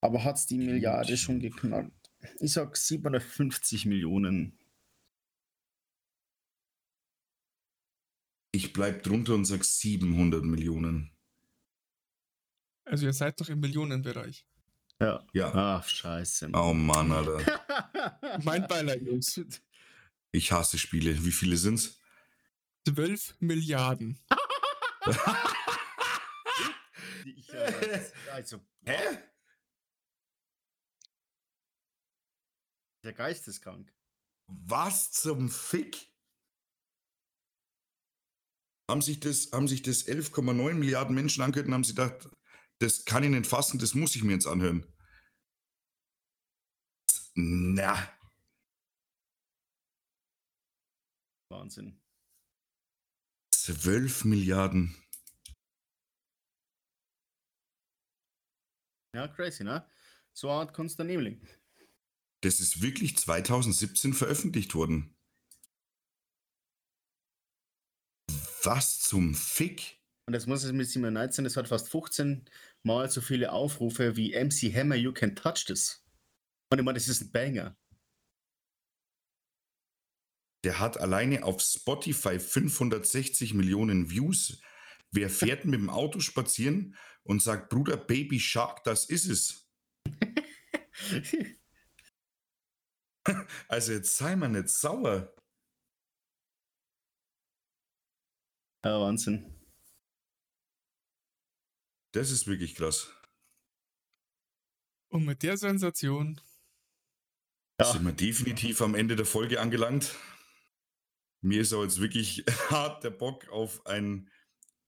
Aber hat es die Milliarde schon geknackt? Ich sag 750 Millionen. Ich bleib drunter und sag 700 Millionen. Also ihr seid doch im Millionenbereich. Ja. Ja. Ach, scheiße. Mann. Oh Mann, Alter. <laughs> Mein Beileid, Jungs. Ich hasse Spiele. Wie viele sind's? 12 Milliarden. <laughs> Ich, äh, also, Hä? Der Geist ist krank. Was zum Fick? Haben sich das, haben sich das 11,9 Milliarden Menschen angehört und haben sie gedacht, das kann ich nicht fassen, das muss ich mir jetzt anhören. Na, Wahnsinn. 12 Milliarden. Ja, crazy, ne? So kannst du daneben liegen. Das ist wirklich 2017 veröffentlicht worden. Was zum Fick? und das muss es mit 19, das hat fast 15 Mal so viele Aufrufe wie MC Hammer You Can Touch This. Und ich meine, das ist ein Banger. Der hat alleine auf Spotify 560 Millionen Views. Wer fährt mit dem Auto spazieren und sagt, Bruder, Baby Shark, das ist es. <laughs> <laughs> also jetzt sei mal nicht sauer. Ja, Wahnsinn. Das ist wirklich krass. Und mit der Sensation ja. sind wir definitiv am Ende der Folge angelangt. Mir ist auch jetzt wirklich <laughs> hart der Bock auf ein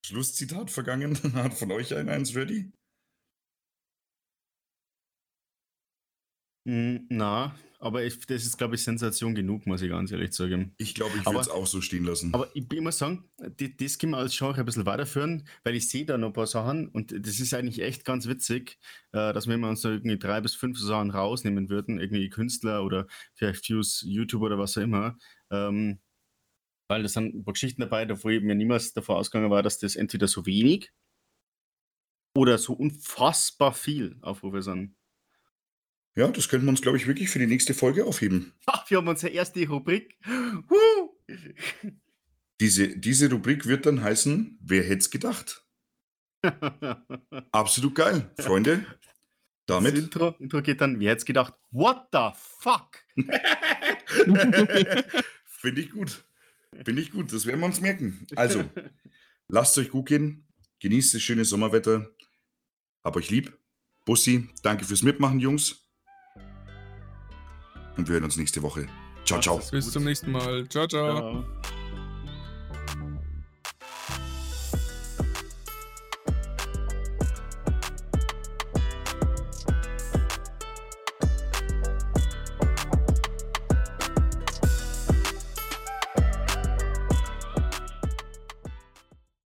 Schlusszitat vergangen. <laughs> Hat von euch ein eins ready? Na, aber ich, das ist, glaube ich, Sensation genug, muss ich ganz ehrlich sagen. Ich glaube, ich würde es auch so stehen lassen. Aber ich muss sagen, die, das können wir als Genre ein bisschen weiterführen, weil ich sehe da noch ein paar Sachen und das ist eigentlich echt ganz witzig, äh, dass wenn wir uns da irgendwie drei bis fünf Sachen rausnehmen würden, irgendwie Künstler oder vielleicht Views, YouTube oder was auch immer, ähm, weil das sind ein paar Geschichten dabei, wo ich mir niemals davor ausgegangen war, dass das entweder so wenig oder so unfassbar viel Aufrufe sind. Ja, das könnten wir uns, glaube ich, wirklich für die nächste Folge aufheben. Ach, wir haben unsere erste Rubrik. Diese, diese Rubrik wird dann heißen, wer hätte es gedacht? <laughs> Absolut geil, Freunde. Damit. Das Intro, Intro geht dann, wer hätte es gedacht? What the fuck? <laughs> Finde ich gut. Finde ich gut, das werden wir uns merken. Also, lasst euch gut gehen, genießt das schöne Sommerwetter, hab euch lieb. Bussi, danke fürs Mitmachen, Jungs und wir hören uns nächste Woche. Ciao, ciao. Bis zum nächsten Mal. ciao. ciao. ciao.